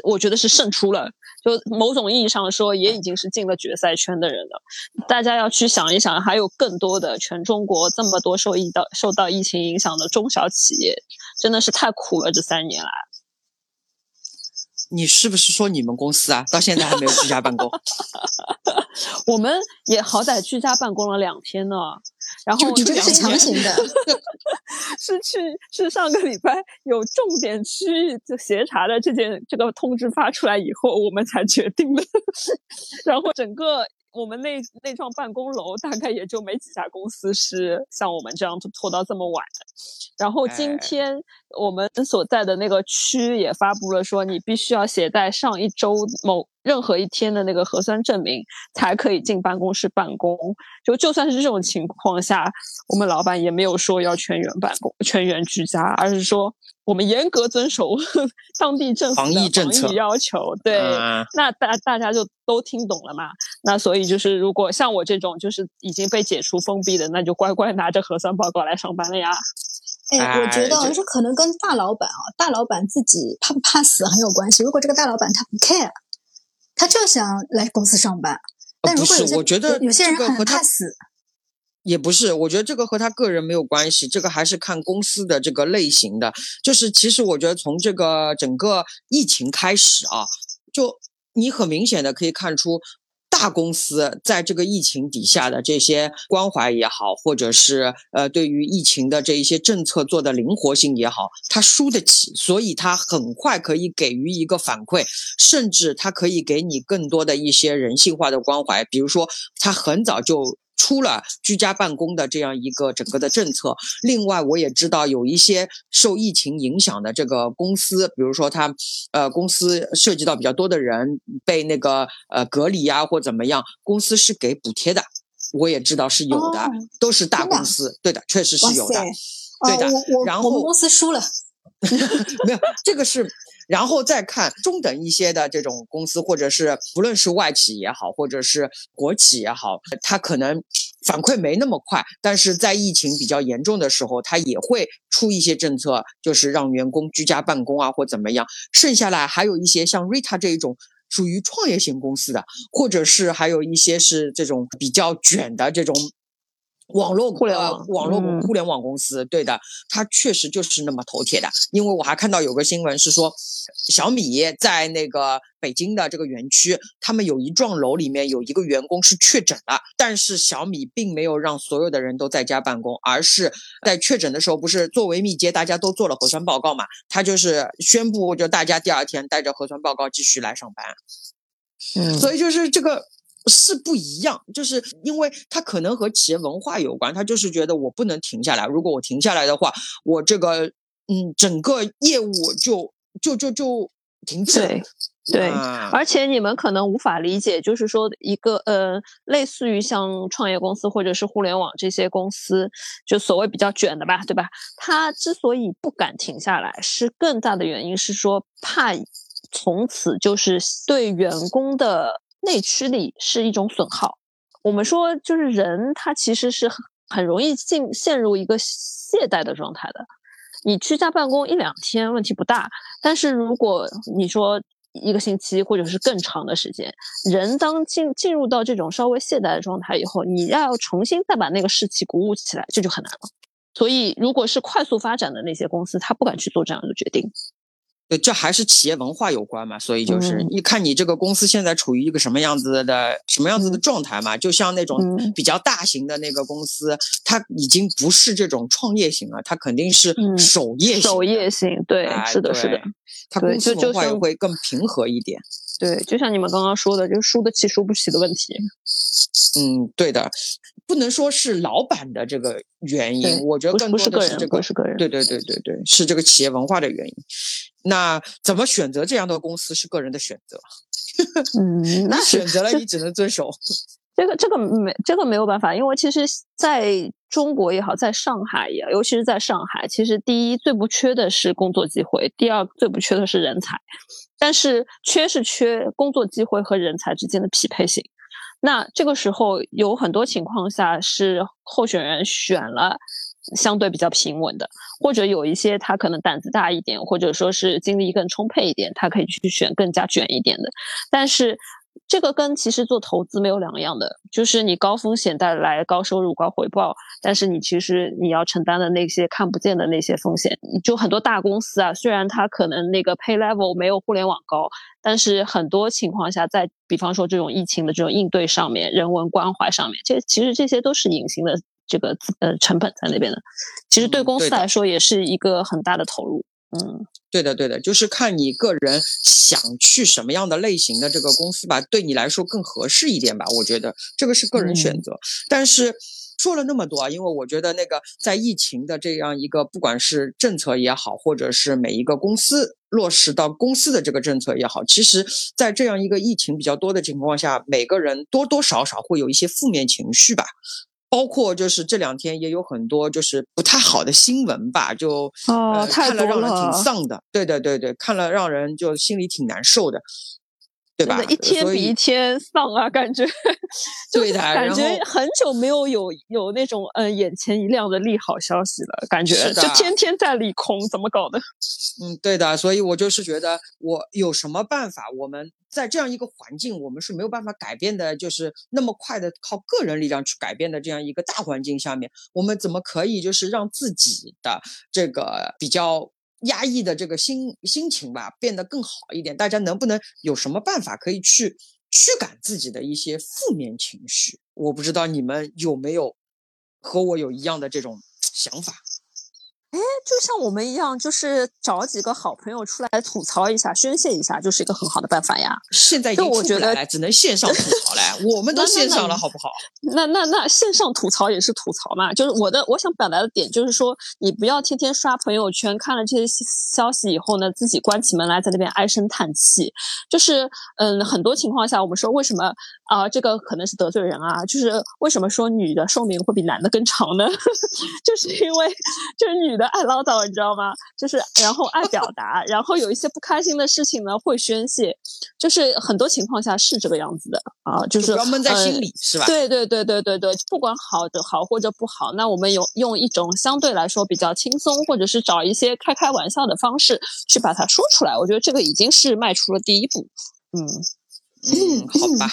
我觉得是胜出了，就某种意义上说也已经是进了决赛圈的人了。大家要去想一想，还有更多的全中国这么多受疫到受到疫情影响的中小企业，真的是太苦了这三年来。你是不是说你们公司啊，到现在还没有居家办公？我们也好歹居家办公了两天呢。然后你这个是强行的，是去是上个礼拜有重点区域就协查的这件这个通知发出来以后，我们才决定的。然后整个。我们那那幢办公楼大概也就没几家公司是像我们这样拖到这么晚的。然后今天我们所在的那个区也发布了说，你必须要携带上一周某任何一天的那个核酸证明，才可以进办公室办公。就就算是这种情况下，我们老板也没有说要全员办公、全员居家，而是说。我们严格遵守 当地政府的防疫政策要求，对，那大大家就都听懂了嘛？那所以就是，如果像我这种就是已经被解除封闭的，那就乖乖拿着核酸报告来上班了呀。哎，我觉得这可能跟大老板啊，大老板自己怕不怕死很有关系。如果这个大老板他不 care，他就想来公司上班，但如果有些有些人很怕死。也不是，我觉得这个和他个人没有关系，这个还是看公司的这个类型的。就是其实我觉得从这个整个疫情开始啊，就你很明显的可以看出，大公司在这个疫情底下的这些关怀也好，或者是呃对于疫情的这一些政策做的灵活性也好，他输得起，所以他很快可以给予一个反馈，甚至他可以给你更多的一些人性化的关怀，比如说他很早就。出了居家办公的这样一个整个的政策，另外我也知道有一些受疫情影响的这个公司，比如说他，呃，公司涉及到比较多的人被那个呃隔离呀或怎么样，公司是给补贴的，我也知道是有的，都是大公司，对的，确实是有的，对的。然后我们公司输了，没有这个是。然后再看中等一些的这种公司，或者是不论是外企也好，或者是国企也好，它可能反馈没那么快，但是在疫情比较严重的时候，它也会出一些政策，就是让员工居家办公啊，或怎么样。剩下来还有一些像 Rita 这一种属于创业型公司的，或者是还有一些是这种比较卷的这种。网络互联网网络互联网公司，对的，它确实就是那么头铁的。因为我还看到有个新闻是说，小米在那个北京的这个园区，他们有一幢楼里面有一个员工是确诊了，但是小米并没有让所有的人都在家办公，而是在确诊的时候，不是作为密接，大家都做了核酸报告嘛？他就是宣布，就大家第二天带着核酸报告继续来上班。嗯，所以就是这个。是不一样，就是因为他可能和企业文化有关，他就是觉得我不能停下来，如果我停下来的话，我这个嗯整个业务就就就就停滞。对对，而且你们可能无法理解，就是说一个呃类似于像创业公司或者是互联网这些公司，就所谓比较卷的吧，对吧？他之所以不敢停下来，是更大的原因是说怕从此就是对员工的。内驱力是一种损耗。我们说，就是人他其实是很容易进陷入一个懈怠的状态的。你居家办公一两天问题不大，但是如果你说一个星期或者是更长的时间，人当进进入到这种稍微懈怠的状态以后，你要重新再把那个士气鼓舞起来，这就很难了。所以，如果是快速发展的那些公司，他不敢去做这样的决定。这还是企业文化有关嘛，所以就是一看你这个公司现在处于一个什么样子的什么样子的状态嘛？就像那种比较大型的那个公司，它已经不是这种创业型了，它肯定是守业型。守业型，对，是的，是的，它公司文化也会更平和一点。对，就像你们刚刚说的，就输得起输不起的问题。嗯，对的，不能说是老板的这个原因，我觉得更多的是这个，是个人，对对对对对，是这个企业文化的原因。那怎么选择这样的公司是个人的选择，嗯，那选择了你只能遵守。这个这个没这个没有办法，因为其实在中国也好，在上海也，尤其是在上海，其实第一最不缺的是工作机会，第二最不缺的是人才，但是缺是缺工作机会和人才之间的匹配性。那这个时候有很多情况下是候选人选了。相对比较平稳的，或者有一些他可能胆子大一点，或者说是精力更充沛一点，他可以去选更加卷一点的。但是这个跟其实做投资没有两样的，就是你高风险带来高收入、高回报，但是你其实你要承担的那些看不见的那些风险，就很多大公司啊，虽然它可能那个 pay level 没有互联网高，但是很多情况下，在比方说这种疫情的这种应对上面、人文关怀上面，这其实这些都是隐形的这个呃成本在那边的，其实对公司来说也是一个很大的投入。嗯，对的，对的，就是看你个人想去什么样的类型的这个公司吧，对你来说更合适一点吧。我觉得这个是个人选择。但是说了那么多啊，因为我觉得那个在疫情的这样一个，不管是政策也好，或者是每一个公司落实到公司的这个政策也好，其实，在这样一个疫情比较多的情况下，每个人多多少少会有一些负面情绪吧。包括就是这两天也有很多就是不太好的新闻吧，就哦，看了让人挺丧的。对对对对，看了让人就心里挺难受的，对吧？一天比一天丧啊，感觉。对的，感觉很久没有有有那种嗯眼前一亮的利好消息了，感觉就天天在利空，怎么搞的？嗯，对的，所以我就是觉得我有什么办法，我们。在这样一个环境，我们是没有办法改变的，就是那么快的靠个人力量去改变的这样一个大环境下面，我们怎么可以就是让自己的这个比较压抑的这个心心情吧变得更好一点？大家能不能有什么办法可以去驱赶自己的一些负面情绪？我不知道你们有没有和我有一样的这种想法。哎，就像我们一样，就是找几个好朋友出来吐槽一下、宣泄一下，就是一个很好的办法呀。现在已经出不来了，只能线上吐槽了。我们都线上了，好不好？那那那线上吐槽也是吐槽嘛。就是我的，我想表达的点就是说，你不要天天刷朋友圈，看了这些消息以后呢，自己关起门来在那边唉声叹气。就是嗯，很多情况下，我们说为什么啊？这个可能是得罪人啊。就是为什么说女的寿命会比男的更长呢？就是因为就是女的。爱唠叨，你知道吗？就是然后爱表达，然后有一些不开心的事情呢会宣泄，就是很多情况下是这个样子的啊，就是不要闷在心里，是吧？对对对对对对，不管好的好或者不好，那我们有用一种相对来说比较轻松，或者是找一些开开玩笑的方式去把它说出来，我觉得这个已经是迈出了第一步。嗯嗯，好吧，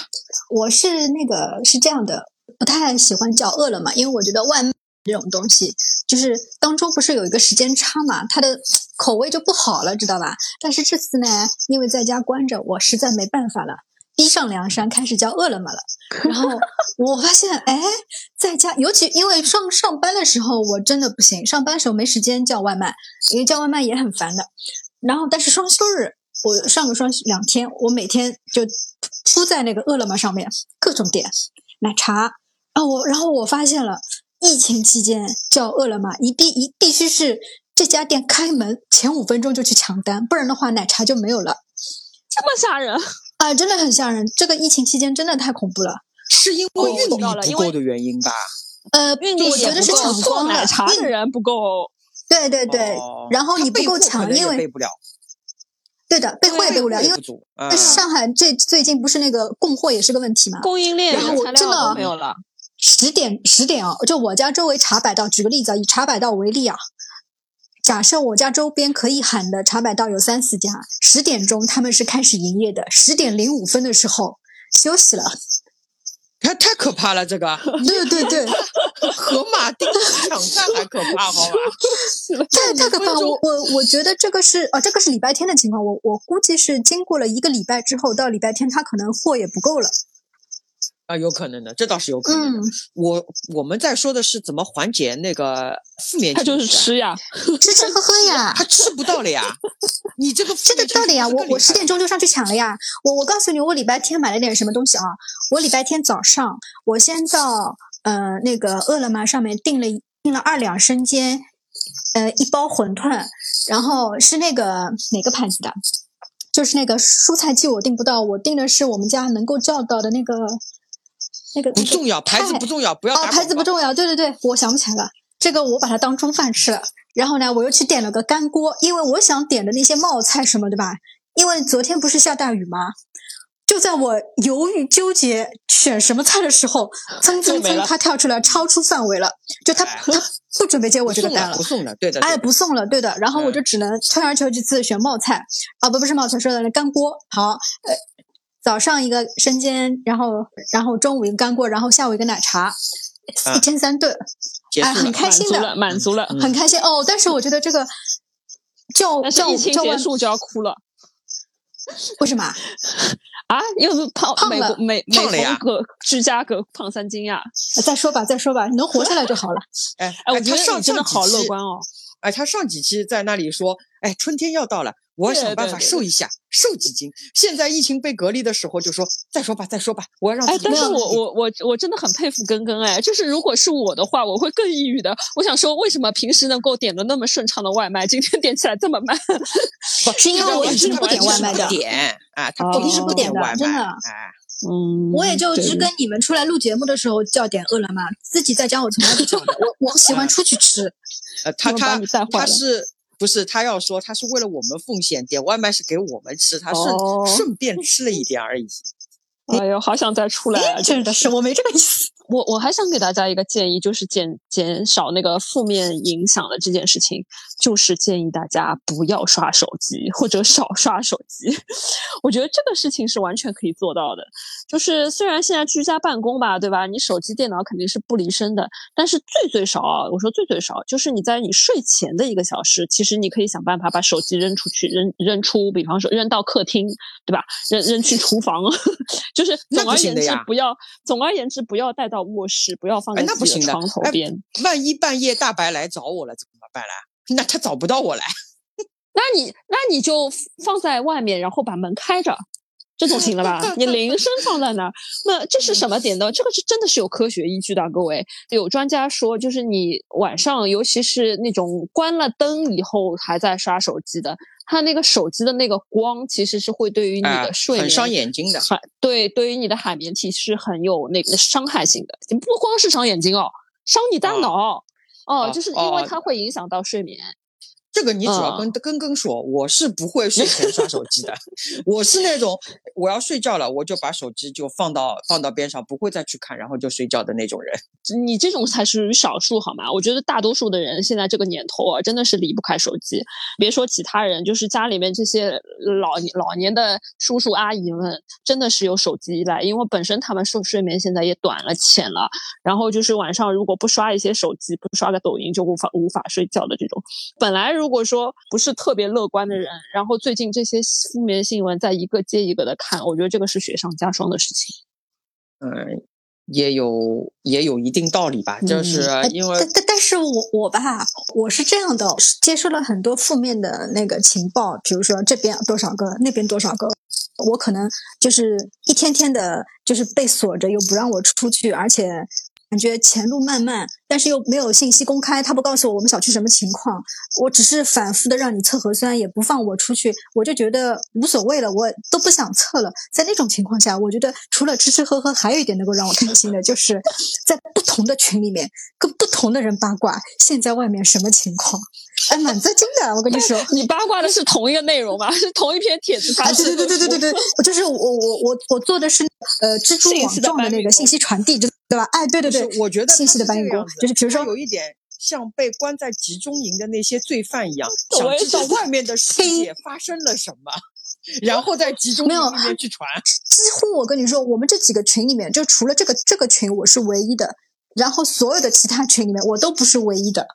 我是那个是这样的，不太喜欢叫饿了么，因为我觉得外卖这种东西。就是当中不是有一个时间差嘛，它的口味就不好了，知道吧？但是这次呢，因为在家关着，我实在没办法了，逼上梁山开始叫饿了么了。然后 我发现，哎，在家，尤其因为上上班的时候我真的不行，上班的时候没时间叫外卖，因为叫外卖也很烦的。然后但是双休日，我上个双两天，我每天就扑在那个饿了么上面，各种点奶茶啊，我然后我发现了。疫情期间叫饿了么，一必一必须是这家店开门前五分钟就去抢单，不然的话奶茶就没有了。这么吓人 啊！真的很吓人。这个疫情期间真的太恐怖了。是因为运力不够的原因吧？呃，运力我觉得是抢光奶茶的人不够。对对对，然后你不够抢，因为备不了。对的，备货也备不了，因为上海这最近不是那个供货也是个问题嘛？供应链然后我真的没有了。十点十点啊，就我家周围茶百道，举个例子啊，以茶百道为例啊，假设我家周边可以喊的茶百道有三四家，十点钟他们是开始营业的，十点零五分的时候休息了，太太可怕了，这个，对 对对，河马丁抢占还可怕，好吧？太太可怕，我我我觉得这个是啊，这个是礼拜天的情况，我我估计是经过了一个礼拜之后，到礼拜天他可能货也不够了。啊，有可能的，这倒是有可能的。我我们在说的是怎么缓解那个负面情绪，他就是吃呀，吃吃喝喝呀，他吃不到了呀。你这个吃得到的呀，我我十点钟就上去抢了呀。我我告诉你，我礼拜天买了点什么东西啊？我礼拜天早上，我先到呃那个饿了么上面订了订了二两生煎，呃一包馄饨，然后是那个哪个牌子的？就是那个蔬菜鸡我订不到，我订的是我们家能够叫到的那个。那个不重要，牌子不重要，不要哦，牌子不重要，对对对，我想不起来了。这个我把它当中饭吃了。然后呢，我又去点了个干锅，因为我想点的那些冒菜什么，对吧？因为昨天不是下大雨吗？就在我犹豫纠结选什么菜的时候，噌噌噌，他跳出来超出范围了，就他他不准备接我这个单了，不送了，对的，哎，不送了，对的。然后我就只能退而求其次选冒菜，啊，不不是冒菜，说的那干锅。好，呃。早上一个生煎，然后然后中午一个干锅，然后下午一个奶茶，啊一天三顿，哎，很开心的，满足了，满足了。嗯很开心哦。但是我觉得这个叫叫叫外结束就要哭了为什么啊？啊！又是胖美胖了国美美胖了呀国隔居家隔胖三斤呀！再说吧，再说吧，你能活下来就好了。哎哎，我觉得你真的好乐观哦。哎，他上几期在那里说，哎，春天要到了，我要想办法对对瘦一下，瘦几斤。现在疫情被隔离的时候，就说再说吧，再说吧，我要让哎，但是我我我我真的很佩服根根哎，就是如果是我的话，我会更抑郁的。我想说，为什么平时能够点的那么顺畅的外卖，今天点起来这么慢？是因为我一直不点外卖的点啊，他哦平时不点的外卖，真的哎，嗯，我也就只跟你们出来录节目的时候叫点饿了么，自己在家我从来不叫的。我我喜欢出去吃，呃，他他他是不是他要说他是为了我们奉献，点外卖是给我们吃，他顺、哦顺便吃了一点而已。哎呦，好想再出来啊！真的是我没这个意思。我我还想给大家一个建议，就是减减少那个负面影响的这件事情，就是建议大家不要刷手机或者少刷手机。我觉得这个事情是完全可以做到的。就是虽然现在居家办公吧，对吧？你手机、电脑肯定是不离身的，但是最最少啊，我说最最少，就是你在你睡前的一个小时，其实你可以想办法把手机扔出去，扔扔出，比方说扔到客厅，对吧？扔扔去厨房，就是总而言之不要总而言之不要带到卧室，不要放哎在自己的床头哎边。万一半夜大白来找我了怎么办呢？那他找不到我来。那你那你就放在外面，然后把门开着，这总行了吧？你 铃声放在那儿，那这是什么点呢？这个是真的是有科学依据的，各位。有专家说，就是你晚上，尤其是那种关了灯以后还在刷手机的，它那个手机的那个光其实是会对于你哎的睡眠、很伤眼睛的对，对于你的海绵体是很有那个伤害性的，不光是伤眼睛哦，伤你大哦脑。哦，哦就是因为哦它会影响到睡眠。这个你主要嗯跟跟跟说，我是不会睡前刷手机的。我是那种我要睡觉了，我就把手机就放到放到边上，不会再去看，然后就睡觉的那种人。你这种才属于少数好吗？我觉得大多数的人现在这个年头啊，真的是离不开手机。别说其他人，就是家里面这些老老年的叔叔阿姨们，真的是有手机依赖，因为本身他们睡睡眠现在也短了浅了，然后就是晚上如果不刷一些手机，不刷个抖音，就无法无法睡觉的这种。本来如果说不是特别乐观的人，然后最近这些负面新闻在一个接一个的看，我觉得这个是雪上加霜的事情。嗯，也有也有一定道理吧，就是呃因为但但但是我我吧，我是这样的，接收了很多负面的那个情报，比如说这边多少个，那边多少个，我可能就是一天天的，就是被锁着，又不让我出去，而且感觉前路漫漫，但是又没有信息公开，他不告诉我我们小区什么情况，我只是反复的让你测核酸，也不放我出去，我就觉得无所谓了，我都不想测了。在那种情况下，我觉得除了吃吃喝喝，还有一点能够让我开心的，就是在不同的群里面跟不同的人八卦现在外面什么情况，哎，蛮震惊的，我跟你说。你八卦的是同一个内容吗？是同一篇帖子发啊，对对对对对对对，我就是我我我我做的是呃蜘蛛网状的那个信息传递，对对吧？哎，对对就对，是我觉得信息的搬运工就是比如说有一点像被关在集中营的那些罪犯一样，我想知道外面的世界发生了什么，然后在集中没有营里面去传。几乎我跟你说，我们这几个群里面，就除了这个这个群我是唯一的，然后所有的其他群里面我都不是唯一的，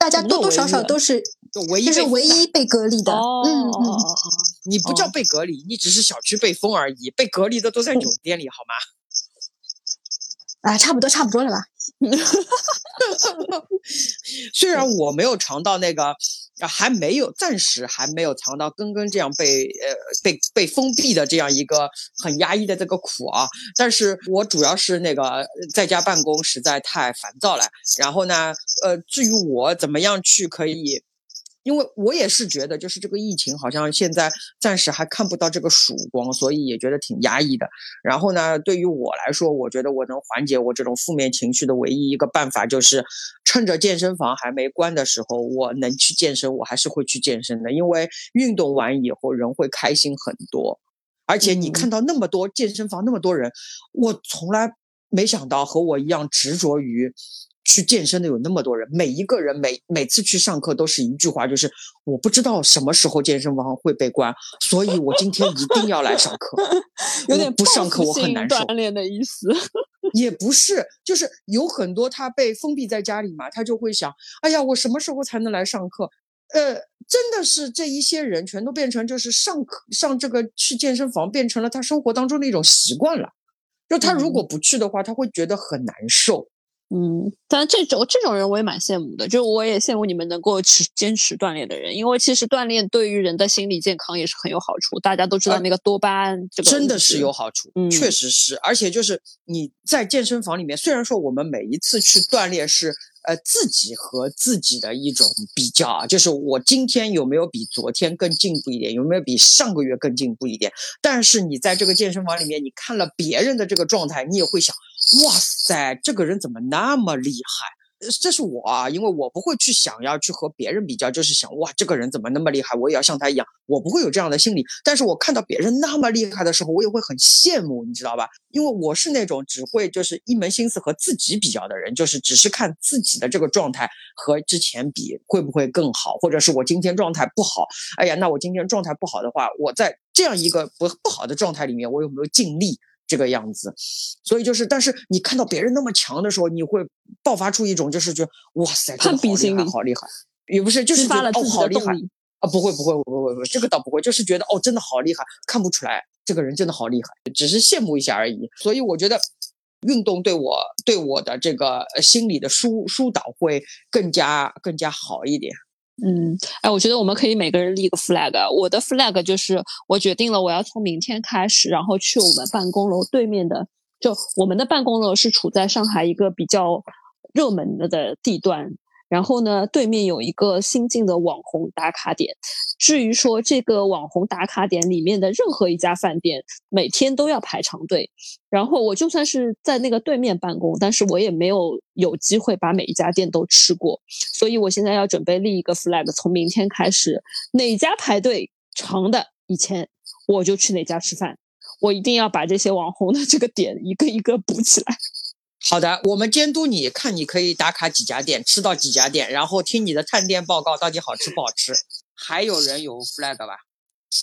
大家多多少少都是就唯一就是唯一被隔离的，哦嗯嗯。哦哦哦，你不叫哦被隔离，你只是小区被封而已，被隔离的都在酒店里，好吗？啊，差不多差不多了吧？虽然我没有尝到那个，啊，还没有，暂时还没有尝到根根这样被呃被被封闭的这样一个很压抑的这个苦啊，但是我主要是那个在家办公实在太烦躁了，然后呢，呃，至于我怎么样去可以。因为我也是觉得，就是这个疫情好像现在暂时还看不到这个曙光，所以也觉得挺压抑的。然后呢，对于我来说，我觉得我能缓解我这种负面情绪的唯一一个办法，就是趁着健身房还没关的时候，我能去健身，我还是会去健身的。因为运动完以后，人会开心很多。而且你嗯看到那么多健身房那么多人，我从来没想到和我一样执着于去健身的有那么多人，每一个人每每次去上课都是一句话，就是我不知道什么时候健身房会被关，所以我今天一定要来上课。有点不上课我很难受。锻炼的意思。也不是，就是有很多他被封闭在家里嘛，他就会想，哎呀，我什么时候才能来上课？呃，真的是这一些人全都变成就是上课上这个去健身房变成了他生活当中的一种习惯了。就他如果不去的话，他会觉得很难受。嗯，但这种这种人我也蛮羡慕的，就我也羡慕你们能够持坚持锻炼的人，因为其实锻炼对于人的心理健康也是很有好处。大家都知道呃那个多巴胺这个真的是有好处，嗯确实是，而且就是你在健身房里面，虽然说我们每一次去锻炼是呃自己和自己的一种比较啊，就是我今天有没有比昨天更进步一点，有没有比上个月更进步一点，但是你在这个健身房里面，你看了别人的这个状态，你也会想，哇塞，这个人怎么那么厉害？这是我啊，因为我不会去想要去和别人比较，就是想哇，这个人怎么那么厉害，我也要像他一样，我不会有这样的心理。但是我看到别人那么厉害的时候，我也会很羡慕，你知道吧？因为我是那种只会就是一门心思和自己比较的人，就是只是看自己的这个状态和之前比会不会更好，或者是我今天状态不好，哎呀，那我今天状态不好的话，我在这样一个不不好的状态里面，我有没有尽力？这个样子，所以就是，但是你看到别人那么强的时候，你会爆发出一种就是觉得哇塞，真的好厉害，好厉害，也不是，就是觉得哦发了哦好厉害。啊，不会不会不会不会，这个倒不会，就是觉得哦真的好厉害，看不出来这个人真的好厉害，只是羡慕一下而已。所以我觉得运动对我对我的这个呃心理的疏疏导会更加更加好一点。嗯，哎，我觉得我们可以每个人立个 flag。我的 flag 就是我决定了，我要从明天开始，然后去我们办公楼对面的，就我们的办公楼是处在上海一个比较热门的的地段，然后呢，对面有一个新进的网红打卡点。至于说这个网红打卡点里面的任何一家饭店，每天都要排长队。然后我就算是在那个对面办公，但是我也没有有机会把每一家店都吃过。所以我现在要准备立一个 flag，从明天开始，哪家排队长的以前我就去哪家吃饭。我一定要把这些网红的这个点一个一个补起来。好的，我们监督你，看你可以打卡几家店，吃到几家店，然后听你的探店报告到底好吃不好吃。还有人有 flag 吧？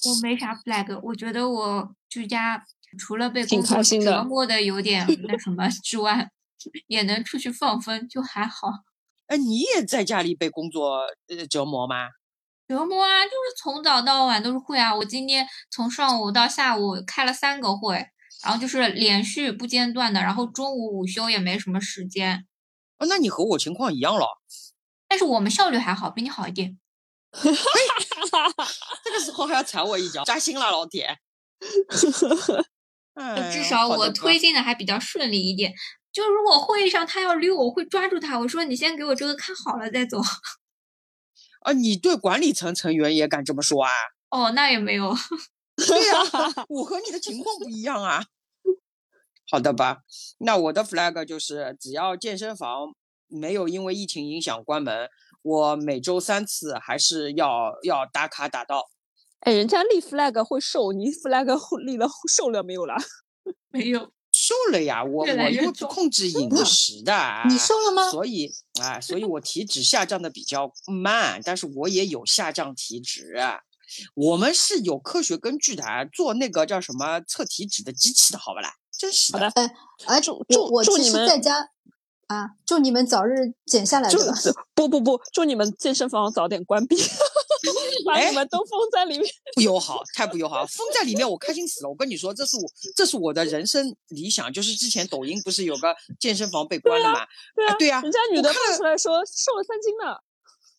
我没啥 flag，我觉得我居家除了被工作折磨的有点那什么之外，也能出去放风，就还好。哎，你也在家里被工作呃折磨吗？折磨啊，就是从早到晚都是会啊。我今天从上午到下午开了三个会，然后就是连续不间断的，然后中午午休也没什么时间。哦，那你和我情况一样了。但是我们效率还好，比你好一点。这个时候还要踩我一脚，扎心了，老铁。哎至少我推进的还比较顺利一点。就如果会议上他要溜，我会抓住他，我说你先给我这个看好了再走。啊，你对管理层成员也敢这么说啊？哦，那也没有。对呀、我和你的情况不一样啊。好的吧，那我的 flag 就是，只要健身房没有因为疫情影响关门，我每周三次还是要要打卡打到。哎，人家立 flag 会瘦，你 flag 立了瘦了没有啦？没有，瘦了呀，我越我因为不控制饮食的，你瘦了吗？所以啊，所以我体脂下降的比较慢，但是我也有下降体脂。啊我们是有科学根据的，啊，做那个叫什么测体脂的机器的，好不啦？真是好的。哎，哎，祝祝我祝你们在家啊，祝你们早日减下来祝。不不不，祝你们健身房早点关闭，把哎你们都封在里面。不友好，太不友好！封在里面，我开心死了。我跟你说，这是我，这是我的人生理想。就是之前抖音不是有个健身房被关了嘛？对啊，对呀、人家女的放出来说瘦了三斤呢。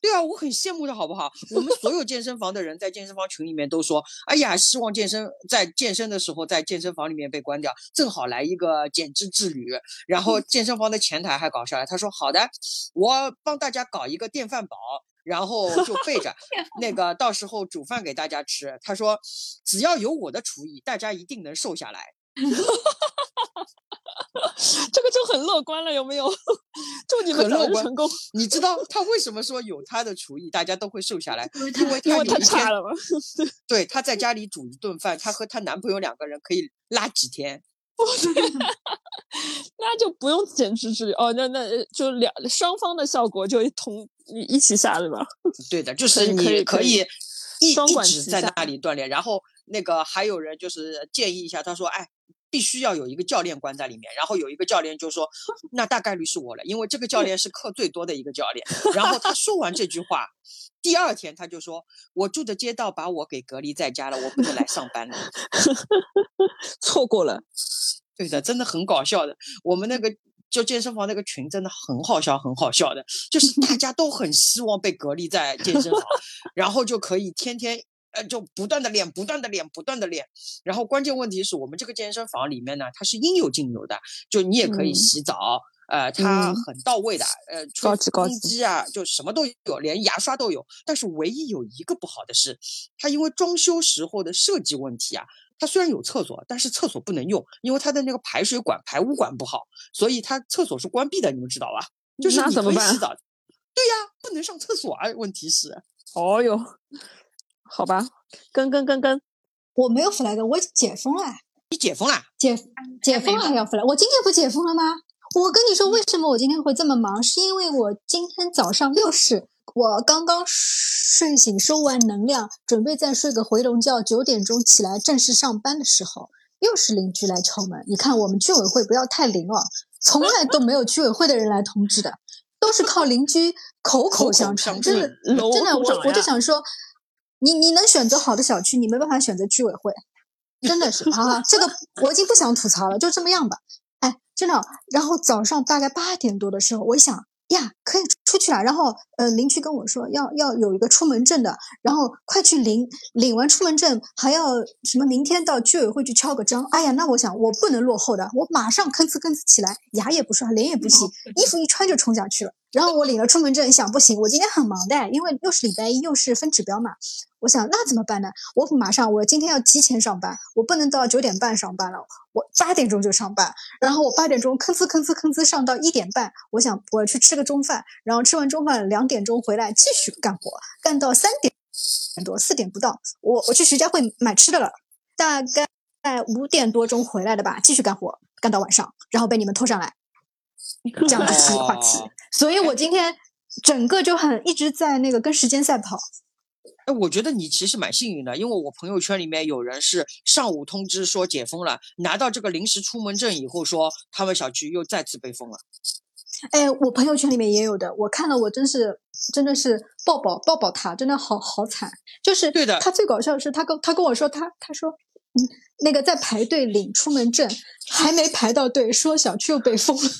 对啊，我很羡慕的好不好？我们所有健身房的人在健身房群里面都说，哎呀，希望健身在健身的时候在健身房里面被关掉，正好来一个减脂之旅。然后健身房的前台还搞笑了，他说好的，我帮大家搞一个电饭煲。然后就备着，那个到时候煮饭给大家吃。他说，只要有我的厨艺，大家一定能瘦下来。这个就很乐观了，有没有？祝你们很乐观早日成功，你知道他为什么说有他的厨艺，大家都会瘦下来？因为他有一天差了吗。对，她在家里煮一顿饭，她和她男朋友两个人可以拉几天。那就不用减脂治疗哦，那那呃就两双方的效果就同一一起下对吧？对的，就是可以可以一双一直在管齐下那里锻炼，然后那个还有人就是建议一下，他说，哎。必须要有一个教练关在里面，然后有一个教练就说，那大概率是我了，因为这个教练是课最多的一个教练。然后他说完这句话，第二天他就说，我住的街道把我给隔离在家了，我不能来上班了。错过了，对的，真的很搞笑的。我们那个就健身房那个群真的很好笑，很好笑的，就是大家都很希望被隔离在健身房，然后就可以天天呃就不断的练，不断的练，不断的练。然后关键问题是我们这个健身房里面呢，它是应有尽有的，就你也可以嗯洗澡。呃，它嗯很到位的，呃，吹风高级高级机啊，就什么都有，连牙刷都有。但是唯一有一个不好的是，它因为装修时候的设计问题啊，它虽然有厕所，但是厕所不能用，因为它的那个排水管、排污管不好，所以它厕所是关闭的，你们知道吧？就是你那怎么办可以洗澡，对呀，不能上厕所啊。问题是，哦哟，好吧，跟跟跟跟，我没有 flag，我已经解封了，你解封了？解解封了还要 flag，我今天不解封了吗？我跟你说，为什么我今天会这么忙？是因为我今天早上又是我刚刚睡醒，收完能量，准备再睡个回笼觉，九点钟起来正式上班的时候，又是邻居来敲门。你看，我们居委会不要太灵哦，从来都没有居委会的人来通知的，都是靠邻居口口相传。真的，楼真的，我我就想说，你你能选择好的小区，你没办法选择居委会，真的是啊，这个我已经不想吐槽了，就这么样吧。哎，真的。然后早上大概八点多的时候，我一想呀，可以出去了。然后呃，邻居跟我说要要有一个出门证的，然后快去领，领完出门证还要什么？明天到居委会去敲个章。哎呀，那我想我不能落后的，我马上吭哧吭哧起来，牙也不刷，脸也不洗，衣服一穿就冲下去了。然后我领了出门证，想不行，我今天很忙的，因为又是礼拜一，又是分指标嘛。我想那怎么办呢？我马上，我今天要提前上班，我不能到九点半上班了，我八点钟就上班。然后我八点钟吭哧吭哧吭哧上到一点半，我想我去吃个中饭，然后吃完中饭两点钟回来继续干活，干到三点多四点不到，我我去徐家汇买吃的了，大概在五点多钟回来的吧，继续干活，干到晚上，然后被你们拖上来，这样子提话题，哦所以我今天整个就很一直在那个跟时间赛跑。哎，我觉得你其实蛮幸运的，因为我朋友圈里面有人是上午通知说解封了，拿到这个临时出门证以后，说他们小区又再次被封了。哎，我朋友圈里面也有的，我看了，我真是真的是抱抱抱抱他，真的好好惨。就是对的他最搞笑的是，他跟他跟我说，他他说，嗯，那个在排队领出门证，还没排到队，说小区又被封了。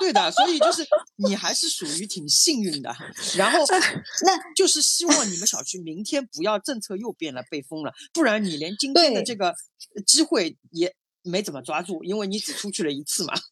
对的，所以就是你还是属于挺幸运的。然后 那就是希望你们小区明天不要政策又变了被封了，不然你连今天的这个呃机会也没怎么抓住，因为你只出去了一次嘛。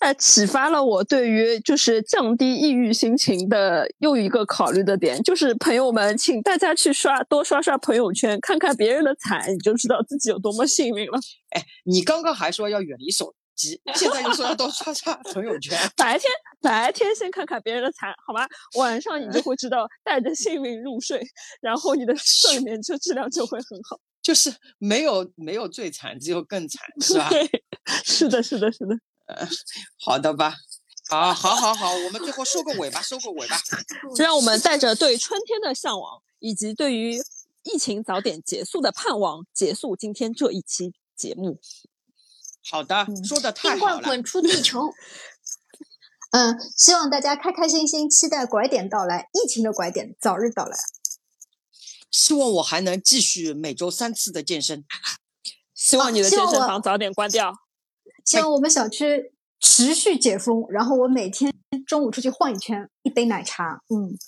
哎，启发了我对于就是降低抑郁心情的又一个考虑的点，就是朋友们，请大家去刷多刷刷朋友圈，看看别人的惨，你就知道自己有多么幸运了。哎，你刚刚还说要远离手机，现在又说要多刷刷朋友圈。白天白天先看看别人的惨，好吧？晚上你就会知道 带着幸运入睡，然后你的睡眠就质量就会很好。就是没有没有最惨，只有更惨，是吧？对，是的，是的，是的。好的吧。啊，好，好，好，我们最后收个尾吧，收个尾吧。让我们带着对春天的向往，以及对于疫情早点结束的盼望，结束今天这一期节目。好的，说的太冰好了。棍滚出地球。嗯，希望大家开开心心，期待拐点到来，疫情的拐点早日到来。希望我还能继续每周三次的健身。希望你的健身房早点关掉。希望我们小区持续解封，然后我每天中午出去晃一圈，一杯奶茶。嗯，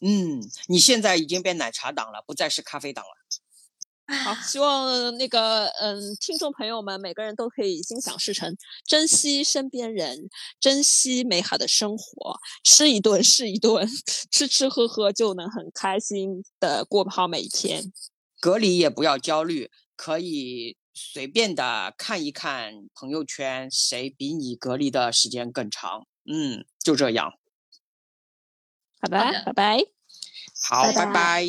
嗯，你现在已经变奶茶党了，不再是咖啡党了。好，希望那个嗯，听众朋友们每个人都可以心想事成，珍惜身边人，珍惜美好的生活，吃一顿是一顿，吃吃喝喝就能很开心的过好每一天。隔离也不要焦虑，可以随便的看一看朋友圈，谁比你隔离的时间更长。嗯，就这样。好的，好的拜拜。好，拜拜拜拜